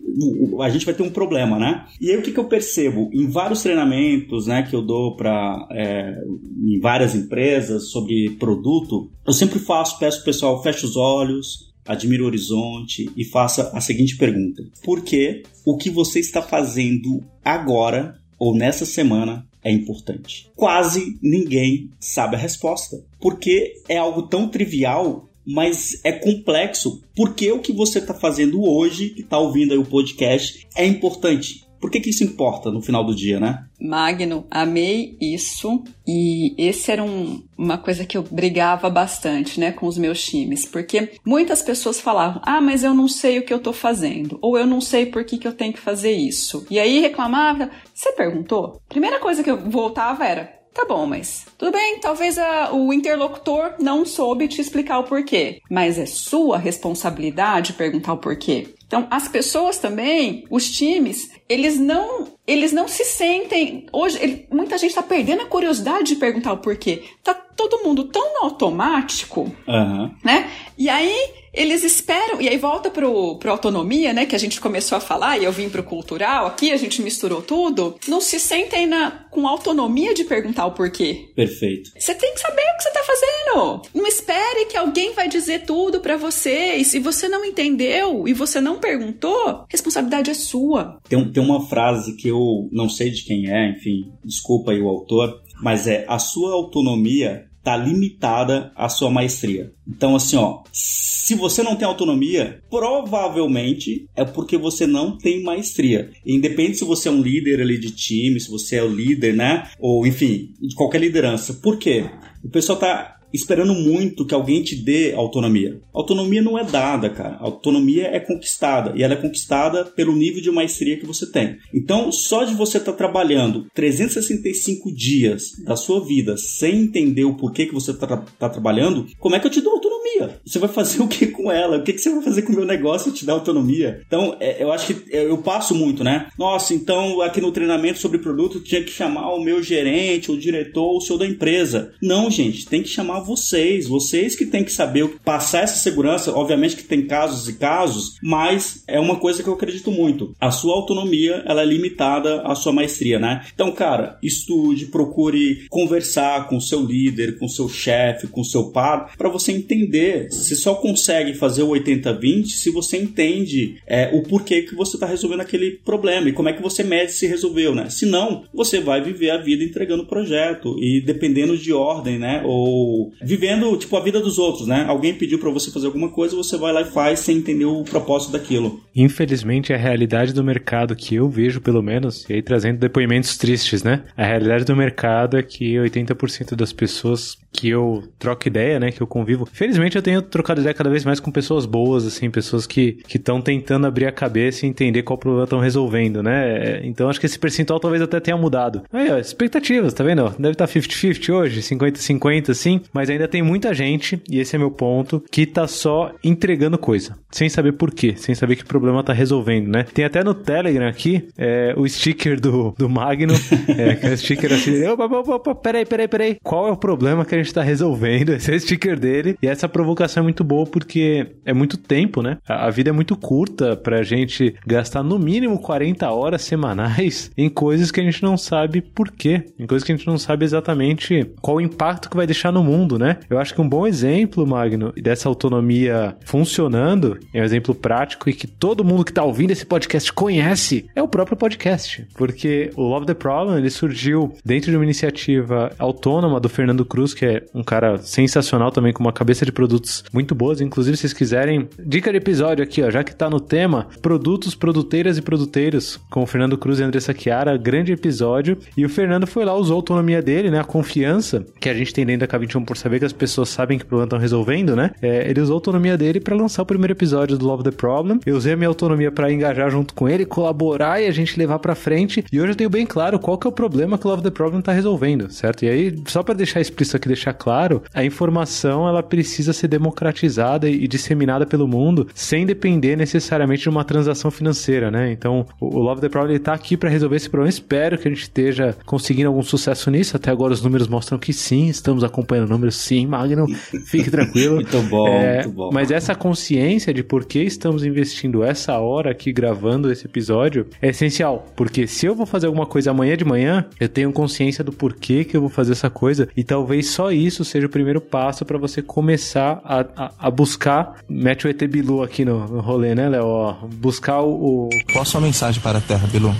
a gente vai ter um problema, né? E aí o que, que eu percebo? Em vários treinamentos né, que eu dou para é, em várias empresas sobre produto, eu sempre faço, peço pro pessoal, feche os olhos, admire o horizonte e faça a seguinte pergunta: Por que o que você está fazendo agora ou nessa semana é importante? Quase ninguém sabe a resposta, porque é algo tão trivial mas é complexo. Porque o que você está fazendo hoje, que está ouvindo aí o podcast, é importante. Por que, que isso importa no final do dia, né? Magno, amei isso. E esse era um, uma coisa que eu brigava bastante, né, com os meus times. Porque muitas pessoas falavam, ah, mas eu não sei o que eu tô fazendo. Ou eu não sei por que, que eu tenho que fazer isso. E aí reclamava, você perguntou? Primeira coisa que eu voltava era, Tá bom, mas tudo bem, talvez a, o interlocutor não soube te explicar o porquê, mas é sua responsabilidade perguntar o porquê. Então, as pessoas também, os times, eles não, eles não se sentem. Hoje, ele, muita gente está perdendo a curiosidade de perguntar o porquê. Tá todo mundo tão no automático, uhum. né? E aí eles esperam, e aí volta pro, pro autonomia, né, que a gente começou a falar, e eu vim pro cultural, aqui a gente misturou tudo, não se sentem na, com autonomia de perguntar o porquê. Perfeito. Você tem que saber o que você tá fazendo. Não espere que alguém vai dizer tudo para você, e se você não entendeu e você não perguntou, responsabilidade é sua. Tem, tem uma frase que eu não sei de quem é, enfim, desculpa aí o autor, mas é a sua autonomia está limitada à sua maestria. Então, assim, ó, se você não tem autonomia, provavelmente é porque você não tem maestria. Independente se você é um líder ali de time, se você é o líder, né? Ou, enfim, de qualquer liderança. Por quê? O pessoal tá esperando muito que alguém te dê autonomia. Autonomia não é dada, cara. Autonomia é conquistada e ela é conquistada pelo nível de maestria que você tem. Então, só de você estar tá trabalhando 365 dias da sua vida sem entender o porquê que você está tá trabalhando, como é que eu te dou autonomia? Você vai fazer <laughs> o que com ela? O que, que você vai fazer com o meu negócio te dar autonomia? Então, é, eu acho que eu passo muito, né? Nossa, então aqui no treinamento sobre produto tinha que chamar o meu gerente, o diretor, o senhor da empresa. Não, gente, tem que chamar vocês, vocês que tem que saber passar essa segurança. Obviamente que tem casos e casos, mas é uma coisa que eu acredito muito. A sua autonomia, ela é limitada à sua maestria, né? Então, cara, estude, procure conversar com o seu líder, com o seu chefe, com o seu par, para você entender você só consegue fazer o 80-20 se você entende é, o porquê que você está resolvendo aquele problema e como é que você mede se resolveu, né? Senão, você vai viver a vida entregando projeto e dependendo de ordem, né? Ou vivendo, tipo, a vida dos outros, né? Alguém pediu para você fazer alguma coisa, você vai lá e faz sem entender o propósito daquilo. Infelizmente, a realidade do mercado que eu vejo, pelo menos, e aí trazendo depoimentos tristes, né? A realidade do mercado é que 80% das pessoas que eu troco ideia, né, que eu convivo. Felizmente eu tenho trocado ideia cada vez mais com pessoas boas, assim, pessoas que estão tentando abrir a cabeça e entender qual problema estão resolvendo, né? Então acho que esse percentual talvez até tenha mudado. Aí, ó, expectativas, tá vendo? Deve estar 50-50 hoje, 50-50, sim, mas ainda tem muita gente, e esse é meu ponto, que tá só entregando coisa, sem saber por quê, sem saber que problema tá resolvendo, né? Tem até no Telegram aqui é, o sticker do, do Magno, <laughs> é, que é o sticker assim, opa, opa, opa, peraí, peraí, peraí, qual é o problema que a gente tá resolvendo? <laughs> Esse é sticker dele, e essa provocação é muito boa porque é muito tempo, né? A, a vida é muito curta pra gente gastar no mínimo 40 horas semanais <laughs> em coisas que a gente não sabe por quê, em coisas que a gente não sabe exatamente qual o impacto que vai deixar no mundo, né? Eu acho que um bom exemplo, Magno, dessa autonomia funcionando, é um exemplo prático e que todo mundo que tá ouvindo esse podcast conhece, é o próprio podcast. Porque o Love the Problem, ele surgiu dentro de uma iniciativa autônoma do Fernando Cruz, que é um cara sensacional também, com uma cabeça de produtos muito boas. Inclusive, se vocês quiserem, dica de episódio aqui, ó, já que tá no tema, produtos, produteiras e produteiros, com o Fernando Cruz e Andressa Chiara, grande episódio. E o Fernando foi lá, usou a autonomia dele, né, a confiança que a gente tem dentro da K21 por saber que as pessoas sabem que problema estão resolvendo, né? É, ele usou a autonomia dele para lançar o primeiro episódio do Love the Problem. Eu usei a minha autonomia para engajar junto com ele, colaborar e a gente levar para frente. E hoje eu tenho bem claro qual que é o problema que o Love the Problem tá resolvendo, certo? E aí, só para deixar explícito aqui, deixar claro, a informação ela precisa ser democratizada e disseminada pelo mundo sem depender necessariamente de uma transação financeira, né? Então, o Love the Problem ele tá aqui para resolver esse problema. Espero que a gente esteja conseguindo algum sucesso nisso. Até agora os números mostram que sim, estamos acompanhando números sim, Magno. Fique tranquilo. <laughs> muito bom, é, muito bom. Mas essa consciência de por que estamos investindo essa hora aqui gravando esse episódio é essencial, porque se eu vou fazer alguma coisa amanhã de manhã, eu tenho consciência do porquê que eu vou fazer essa coisa e talvez só isso seja o primeiro passo para você começar a, a, a, buscar. Mete o ET Bilu aqui no, no rolê, né, Léo? Buscar o, o. Qual a sua mensagem para a Terra, Bilu?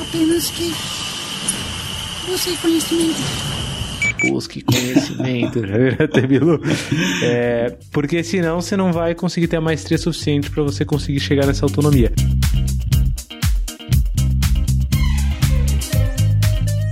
Apenas que. Busque conhecimento. Busque conhecimento, <laughs> ET Bilu. É, porque senão você não vai conseguir ter a maestria suficiente para você conseguir chegar nessa autonomia.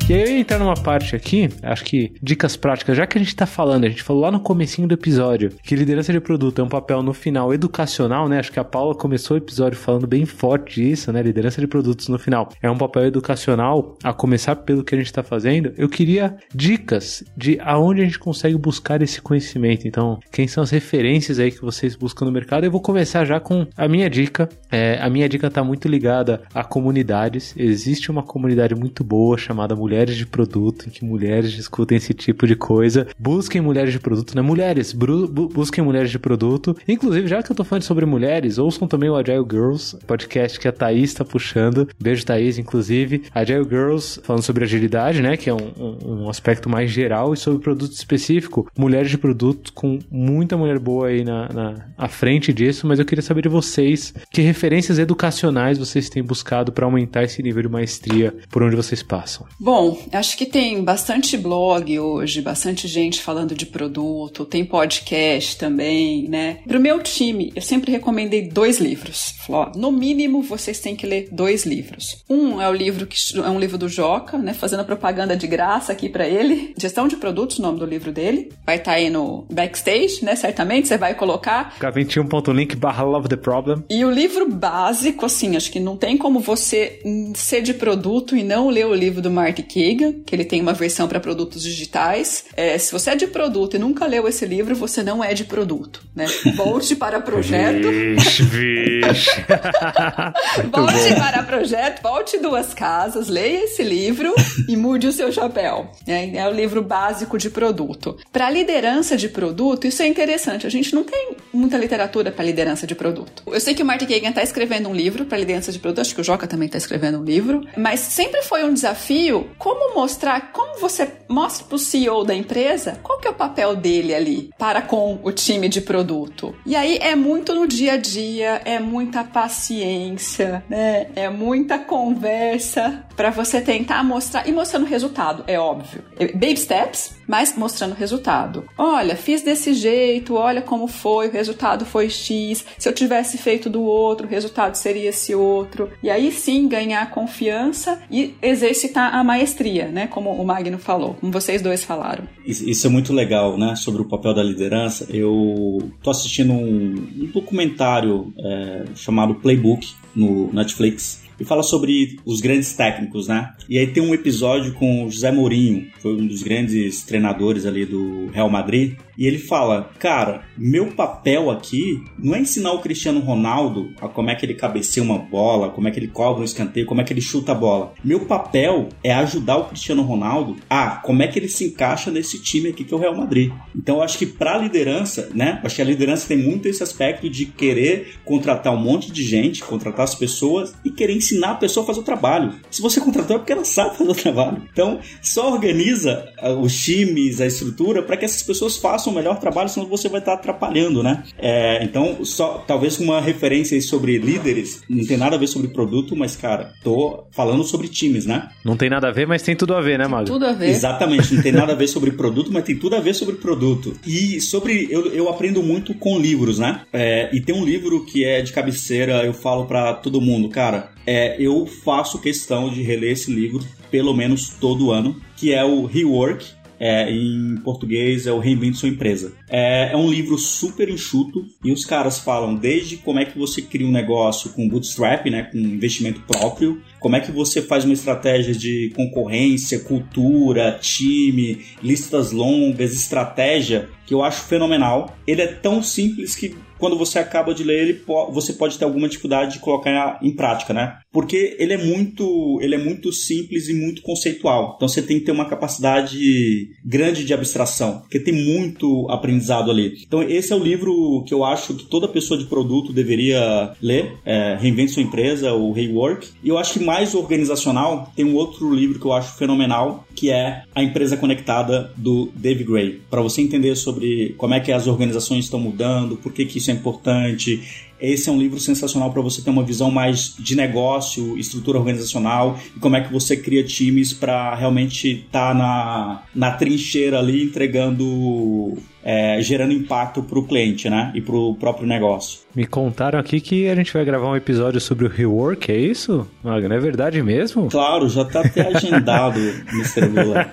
E aí eu ia entrar numa parte aqui, acho que dicas práticas, já que a gente tá falando, a gente falou lá no comecinho do episódio, que liderança de produto é um papel no final educacional, né? Acho que a Paula começou o episódio falando bem forte disso, né? Liderança de produtos no final é um papel educacional, a começar pelo que a gente tá fazendo. Eu queria dicas de aonde a gente consegue buscar esse conhecimento. Então, quem são as referências aí que vocês buscam no mercado? Eu vou começar já com a minha dica. É, a minha dica tá muito ligada a comunidades. Existe uma comunidade muito boa chamada Mulher mulheres de produto, em que mulheres discutem esse tipo de coisa. Busquem mulheres de produto, né? Mulheres, bu busquem mulheres de produto. Inclusive, já que eu tô falando sobre mulheres, ouçam também o Agile Girls, podcast que a Thaís tá puxando. Beijo, Thaís, inclusive. Agile Girls, falando sobre agilidade, né? Que é um, um, um aspecto mais geral, e sobre produto específico. Mulheres de produto, com muita mulher boa aí na, na à frente disso, mas eu queria saber de vocês que referências educacionais vocês têm buscado para aumentar esse nível de maestria por onde vocês passam. Bom, acho que tem bastante blog hoje, bastante gente falando de produto, tem podcast também, né? Pro meu time, eu sempre recomendei dois livros. Falou, ó, no mínimo vocês têm que ler dois livros. Um é o livro que é um livro do Joca, né? Fazendo propaganda de graça aqui para ele. Gestão de produtos, o nome do livro dele. Vai estar tá aí no backstage, né? Certamente você vai colocar. K21.link barra Love the Problem. E o livro básico, assim, acho que não tem como você ser de produto e não ler o livro do Marty Kagan, que ele tem uma versão para produtos digitais. É, se você é de produto e nunca leu esse livro, você não é de produto, né? <laughs> Volte para projeto. Vixe, vixe. <laughs> volte bom. para projeto, volte duas casas, leia esse livro e mude o seu chapéu. É, é o livro básico de produto. Para liderança de produto, isso é interessante. A gente não tem muita literatura para liderança de produto. Eu sei que o Martin Kagan está escrevendo um livro para liderança de produto, acho que o Joca também está escrevendo um livro, mas sempre foi um desafio como mostrar, como você mostra para o CEO da empresa qual que é o papel dele ali para com o time de produto? E aí é muito no dia a dia, é muita paciência, né? É muita conversa para você tentar mostrar e mostrando resultado, é óbvio. Baby steps, mas mostrando resultado. Olha, fiz desse jeito, olha como foi, o resultado foi X. Se eu tivesse feito do outro, o resultado seria esse outro. E aí sim ganhar confiança e exercitar a maestria, né? Como o Magno falou, como vocês dois falaram. Isso é muito legal, né? Sobre o papel da liderança. Eu tô assistindo um, um documentário é, chamado Playbook no Netflix e fala sobre os grandes técnicos, né? E aí tem um episódio com o José Mourinho, foi um dos grandes treinadores ali do Real Madrid, e ele fala: Cara, meu papel aqui não é ensinar o Cristiano Ronaldo a como é que ele cabeceia uma bola, como é que ele cobra um escanteio, como é que ele chuta a bola. Meu papel é ajudar o Cristiano Ronaldo a como é que ele se encaixa nesse time aqui que é o Real Madrid. Então eu acho que para a liderança, né? Acho que a liderança tem muito esse aspecto de querer contratar um monte de gente, contratar as pessoas e querer ensinar a pessoa a fazer o trabalho. Se você contratou é porque ela sabe fazer o trabalho. Então só organiza ah, os times, a estrutura para que essas pessoas façam faça o melhor trabalho, senão você vai estar atrapalhando, né? É, então, só talvez uma referência sobre líderes, não tem nada a ver sobre produto, mas, cara, tô falando sobre times, né? Não tem nada a ver, mas tem tudo a ver, né, Mago? Tudo a ver. Exatamente, não tem <laughs> nada a ver sobre produto, mas tem tudo a ver sobre produto. E sobre. Eu, eu aprendo muito com livros, né? É, e tem um livro que é de cabeceira, eu falo para todo mundo, cara, é, eu faço questão de reler esse livro pelo menos todo ano, que é o Rework é, em português é o Reinvente Sua Empresa. É, é, um livro super enxuto e os caras falam desde como é que você cria um negócio com bootstrap, né, com investimento próprio, como é que você faz uma estratégia de concorrência, cultura, time, listas longas, estratégia, que eu acho fenomenal. Ele é tão simples que quando você acaba de ler ele, você pode ter alguma dificuldade de colocar em prática, né? Porque ele é muito, ele é muito simples e muito conceitual. Então você tem que ter uma capacidade grande de abstração, porque tem muito aprendizado ali. Então esse é o livro que eu acho que toda pessoa de produto deveria ler, é, Reinvente Sua Empresa, o Rework. E eu acho que mais organizacional tem um outro livro que eu acho fenomenal, que é A Empresa Conectada do Dave Gray, para você entender sobre como é que as organizações estão mudando, por que que isso é importante. Esse é um livro sensacional para você ter uma visão mais de negócio, estrutura organizacional e como é que você cria times para realmente estar tá na, na trincheira ali entregando é, gerando impacto para o cliente, né? E para o próprio negócio. Me contaram aqui que a gente vai gravar um episódio sobre o rework, é isso? Magno, é verdade mesmo? Claro, já está até agendado, <laughs> Mr. Lula.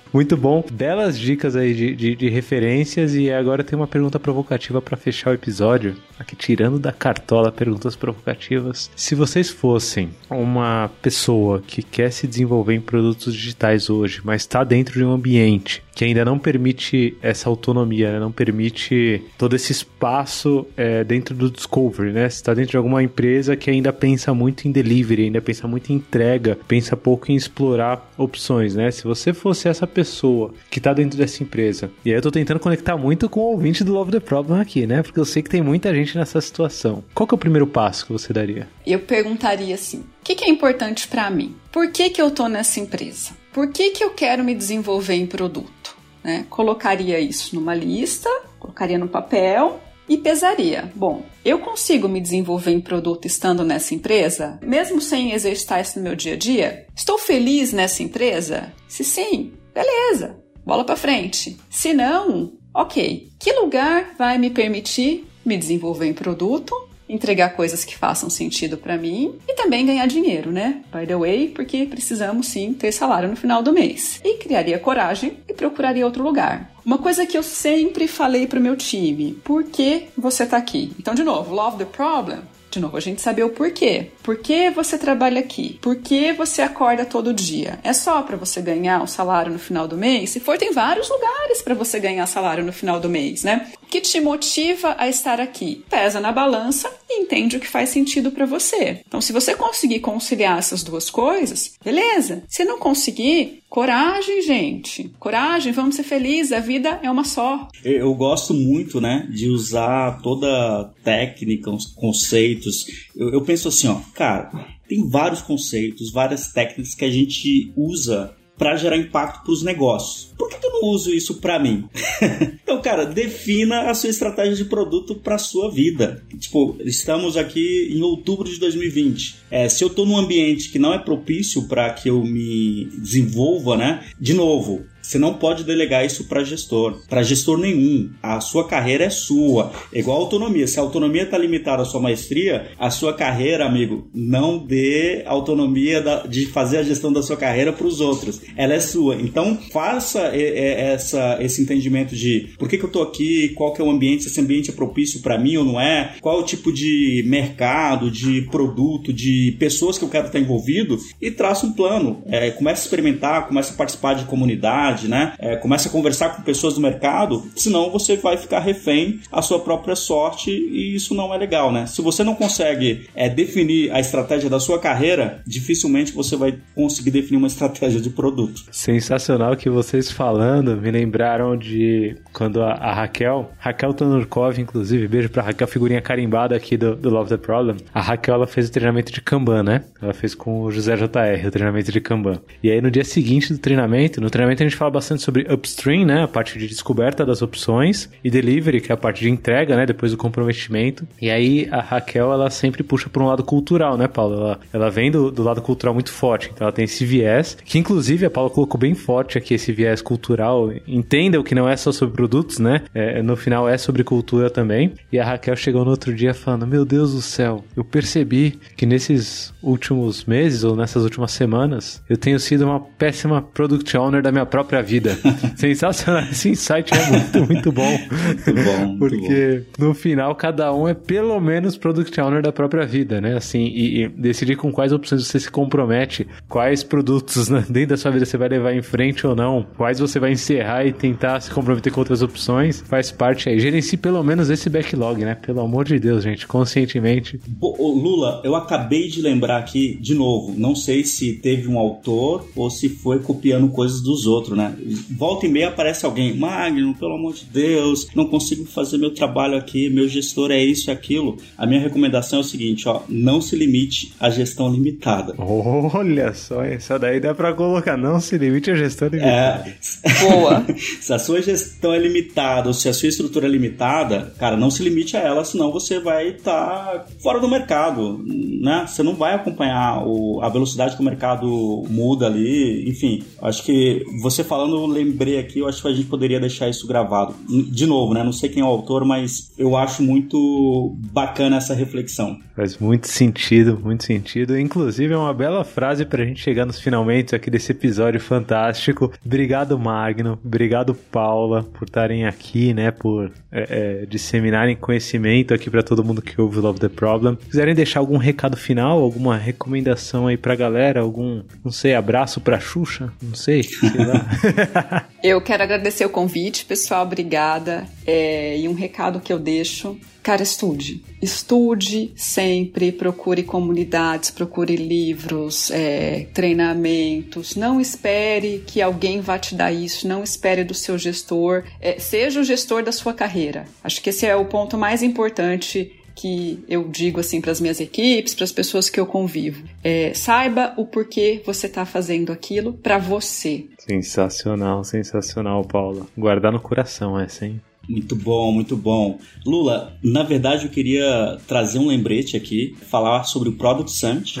<laughs> Muito bom. Belas dicas aí de, de, de referências e agora tem uma pergunta provocativa para fechar o episódio. Aqui tirando da cartola perguntas provocativas. Se vocês fossem uma pessoa que quer se desenvolver em produtos digitais hoje, mas está dentro de um ambiente que ainda não permite essa autonomia, né? não permite todo esse espaço é, dentro do discovery, né? Você está dentro de alguma empresa que ainda pensa muito em delivery, ainda pensa muito em entrega, pensa pouco em explorar opções, né? Se você fosse essa pessoa que está dentro dessa empresa, e aí eu estou tentando conectar muito com o ouvinte do Love the Problem aqui, né? Porque eu sei que tem muita gente nessa situação. Qual que é o primeiro passo que você daria? Eu perguntaria assim: o que, que é importante para mim? Por que, que eu estou nessa empresa? Por que, que eu quero me desenvolver em produto? Né? Colocaria isso numa lista, colocaria no papel e pesaria. Bom, eu consigo me desenvolver em produto estando nessa empresa, mesmo sem exercitar isso no meu dia a dia? Estou feliz nessa empresa? Se sim, beleza, bola para frente. Se não, ok. Que lugar vai me permitir me desenvolver em produto entregar coisas que façam sentido para mim e também ganhar dinheiro, né? By the way, porque precisamos sim ter salário no final do mês. E criaria coragem e procuraria outro lugar. Uma coisa que eu sempre falei pro meu time: por que você tá aqui? Então, de novo, love the problem de novo, a gente saber o porquê. Por que você trabalha aqui? Por que você acorda todo dia? É só para você ganhar o salário no final do mês? Se for, tem vários lugares para você ganhar salário no final do mês, né? Que te motiva a estar aqui? Pesa na balança e entende o que faz sentido para você. Então, se você conseguir conciliar essas duas coisas, beleza. Se não conseguir, coragem, gente. Coragem, vamos ser felizes. A vida é uma só. Eu gosto muito, né, de usar toda técnica, os conceitos. Eu, eu penso assim, ó, cara, tem vários conceitos, várias técnicas que a gente usa para gerar impacto para os negócios. Por que, que eu não uso isso para mim? <laughs> então, cara, defina a sua estratégia de produto para sua vida. Tipo, estamos aqui em outubro de 2020. É, se eu estou num ambiente que não é propício para que eu me desenvolva, né? De novo, você não pode delegar isso para gestor, para gestor nenhum. A sua carreira é sua. É igual a autonomia. Se a autonomia está limitada à sua maestria, a sua carreira, amigo, não dê autonomia de fazer a gestão da sua carreira para os outros. Ela é sua. Então faça essa, esse entendimento de por que, que eu estou aqui, qual que é o ambiente, se esse ambiente é propício para mim ou não é, qual é o tipo de mercado, de produto, de pessoas que eu quero estar envolvido e traça um plano. É, comece a experimentar, comece a participar de comunidade né? É, a conversar com pessoas do mercado, senão você vai ficar refém à sua própria sorte e isso não é legal, né? Se você não consegue é, definir a estratégia da sua carreira, dificilmente você vai conseguir definir uma <laughs> estratégia de produto. Sensacional que vocês falando me lembraram de quando a, a Raquel, Raquel Tanurkov, inclusive, beijo pra Raquel, figurinha carimbada aqui do, do Love the Problem. A Raquel, ela fez o treinamento de Kanban, né? Ela fez com o José JR, o treinamento de Kanban. E aí no dia seguinte do treinamento, no treinamento a gente fala bastante sobre upstream, né? A parte de descoberta das opções e delivery, que é a parte de entrega, né? Depois do comprometimento. E aí a Raquel, ela sempre puxa para um lado cultural, né, Paulo? Ela, ela vem do, do lado cultural muito forte. Então ela tem esse viés, que inclusive a Paula colocou bem forte aqui esse viés cultural. Entenda o que não é só sobre produtos, né? É, no final é sobre cultura também. E a Raquel chegou no outro dia falando: Meu Deus do céu, eu percebi que nesses últimos meses ou nessas últimas semanas eu tenho sido uma péssima product owner da minha própria vida. <laughs> Sensacional. Esse insight é muito, muito bom. Muito bom. Muito Porque bom. no final cada um é pelo menos product owner da própria vida, né? Assim, e, e decidir com quais opções você se compromete, quais produtos né, dentro da sua vida você vai levar em frente ou não, quais você vai encerrar e tentar se comprometer com outras opções, faz parte aí. Gerencie pelo menos esse backlog, né? Pelo amor de Deus, gente, conscientemente. Lula, eu acabei de lembrar aqui, de novo, não sei se teve um autor ou se foi copiando coisas dos outros, né? Volta e meia aparece alguém, Magno, pelo amor de Deus, não consigo fazer meu trabalho aqui, meu gestor é isso e aquilo. A minha recomendação é o seguinte, ó, não se limite à gestão limitada. Olha só, essa daí dá para colocar, não se limite à gestão limitada. É, Boa. <laughs> se a sua gestão é limitada ou se a sua estrutura é limitada, cara, não se limite a ela, senão você vai estar tá fora do mercado, né? Você não vai acompanhar o, a velocidade que o mercado muda ali, enfim. Acho que você falando eu lembrei aqui, eu acho que a gente poderia deixar isso gravado. De novo, né? Não sei quem é o autor, mas eu acho muito bacana essa reflexão. Faz muito sentido, muito sentido. Inclusive, é uma bela frase pra gente chegar nos finalmente aqui desse episódio fantástico. Obrigado, Magno. Obrigado, Paula, por estarem aqui, né? Por é, é, disseminarem conhecimento aqui para todo mundo que ouve Love the Problem. Quiserem deixar algum recado final, alguma recomendação aí pra galera, algum, não sei, abraço pra Xuxa? Não sei, sei lá. <laughs> <laughs> eu quero agradecer o convite, pessoal, obrigada. É, e um recado que eu deixo Cara, estude. Estude sempre, procure comunidades, procure livros, é, treinamentos. Não espere que alguém vá te dar isso, não espere do seu gestor. É, seja o gestor da sua carreira. Acho que esse é o ponto mais importante que eu digo assim para as minhas equipes, para as pessoas que eu convivo. É, saiba o porquê você está fazendo aquilo para você. Sensacional, sensacional, Paula. Guardar no coração essa, hein? Muito bom, muito bom. Lula, na verdade eu queria trazer um lembrete aqui, falar sobre o Product Summit,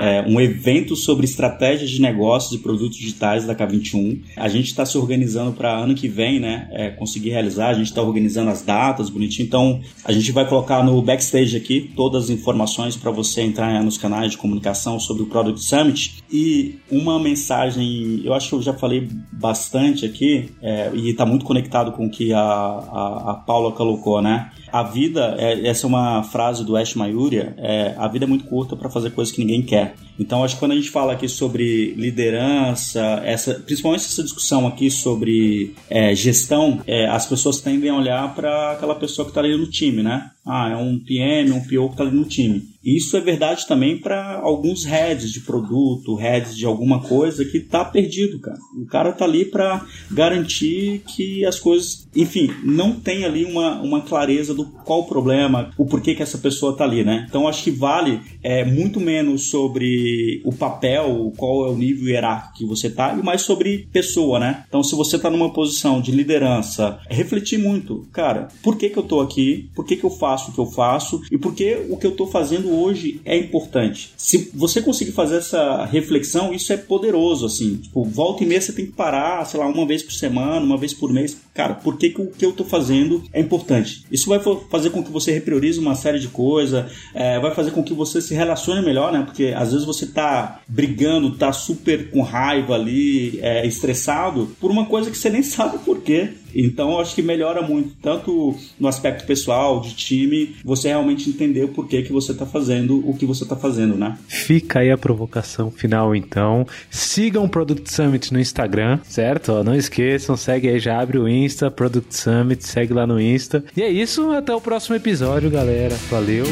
é, um evento sobre estratégias de negócios e produtos digitais da K21. A gente está se organizando para ano que vem, né, é, conseguir realizar, a gente está organizando as datas bonitinho, então a gente vai colocar no backstage aqui todas as informações para você entrar nos canais de comunicação sobre o Product Summit. E uma mensagem, eu acho que eu já falei bastante aqui é, e está muito conectado com o que a a, a Paula colocou, né? A vida, é, essa é uma frase do Ash Mayuria, é, a vida é muito curta para fazer coisas que ninguém quer. Então, acho que quando a gente fala aqui sobre liderança, essa, principalmente essa discussão aqui sobre é, gestão, é, as pessoas tendem a olhar para aquela pessoa que está ali no time, né? Ah, é um PM, um PO que está ali no time. Isso é verdade também para alguns heads de produto, heads de alguma coisa que está perdido, cara. O cara tá ali para garantir que as coisas, enfim, não tem ali uma, uma clareza do qual o problema, o porquê que essa pessoa tá ali, né? Então acho que vale é, muito menos sobre o papel, qual é o nível hierárquico que você tá, e mais sobre pessoa, né? Então se você tá numa posição de liderança, é refletir muito, cara, por que que eu tô aqui? Por que que eu faço o que eu faço? E por que o que eu tô fazendo hoje é importante? Se você conseguir fazer essa reflexão, isso é poderoso, assim. Tipo, volta e meia você tem que parar, sei lá, uma vez por semana, uma vez por mês. Cara, por que, que o que eu tô fazendo é importante? Isso vai fazer com que você repriorize uma série de coisas, é, vai fazer com que você se relacione melhor, né? Porque às vezes você tá brigando, tá super com raiva ali, é, estressado, por uma coisa que você nem <laughs> sabe por quê. Então acho que melhora muito, tanto no aspecto pessoal, de time, você realmente entender o porquê que você está fazendo o que você está fazendo, né? Fica aí a provocação final então. Sigam o Product Summit no Instagram, certo? Não esqueçam, segue aí, já abre o Insta, Product Summit, segue lá no Insta. E é isso, até o próximo episódio, galera. Valeu!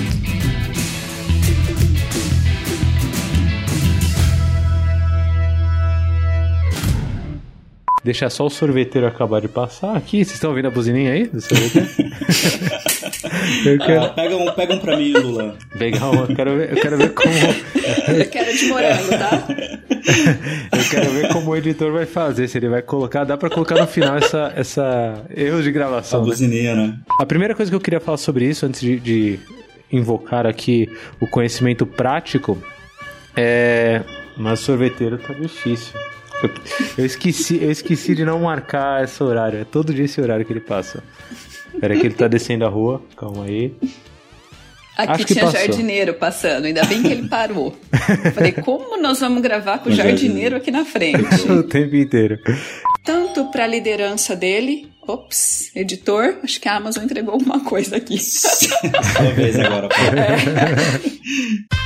Deixa só o sorveteiro acabar de passar aqui. Vocês estão ouvindo a buzininha aí do sorveteiro? <laughs> eu quero... Ah, pega, um, pega um pra mim, Lula. Pegar um, eu quero ver, eu quero ver como. eu quero de morango, tá? <laughs> eu quero ver como o editor vai fazer. Se ele vai colocar. Dá pra colocar no final essa, essa erros de gravação. A né? buzininha, né? A primeira coisa que eu queria falar sobre isso, antes de, de invocar aqui o conhecimento prático, é. Mas sorveteiro tá difícil. Eu, esqueci, eu esqueci de não marcar esse horário. É todo dia esse horário que ele passa. Espera que ele tá descendo a rua. Calma aí. Aqui Acho que tinha passou. jardineiro passando, ainda bem que ele parou. Falei, como nós vamos gravar com o jardineiro aqui na frente? <laughs> o tempo inteiro. Tanto para a liderança dele, ops, editor, acho que a Amazon entregou alguma coisa aqui. Talvez agora. É. <laughs>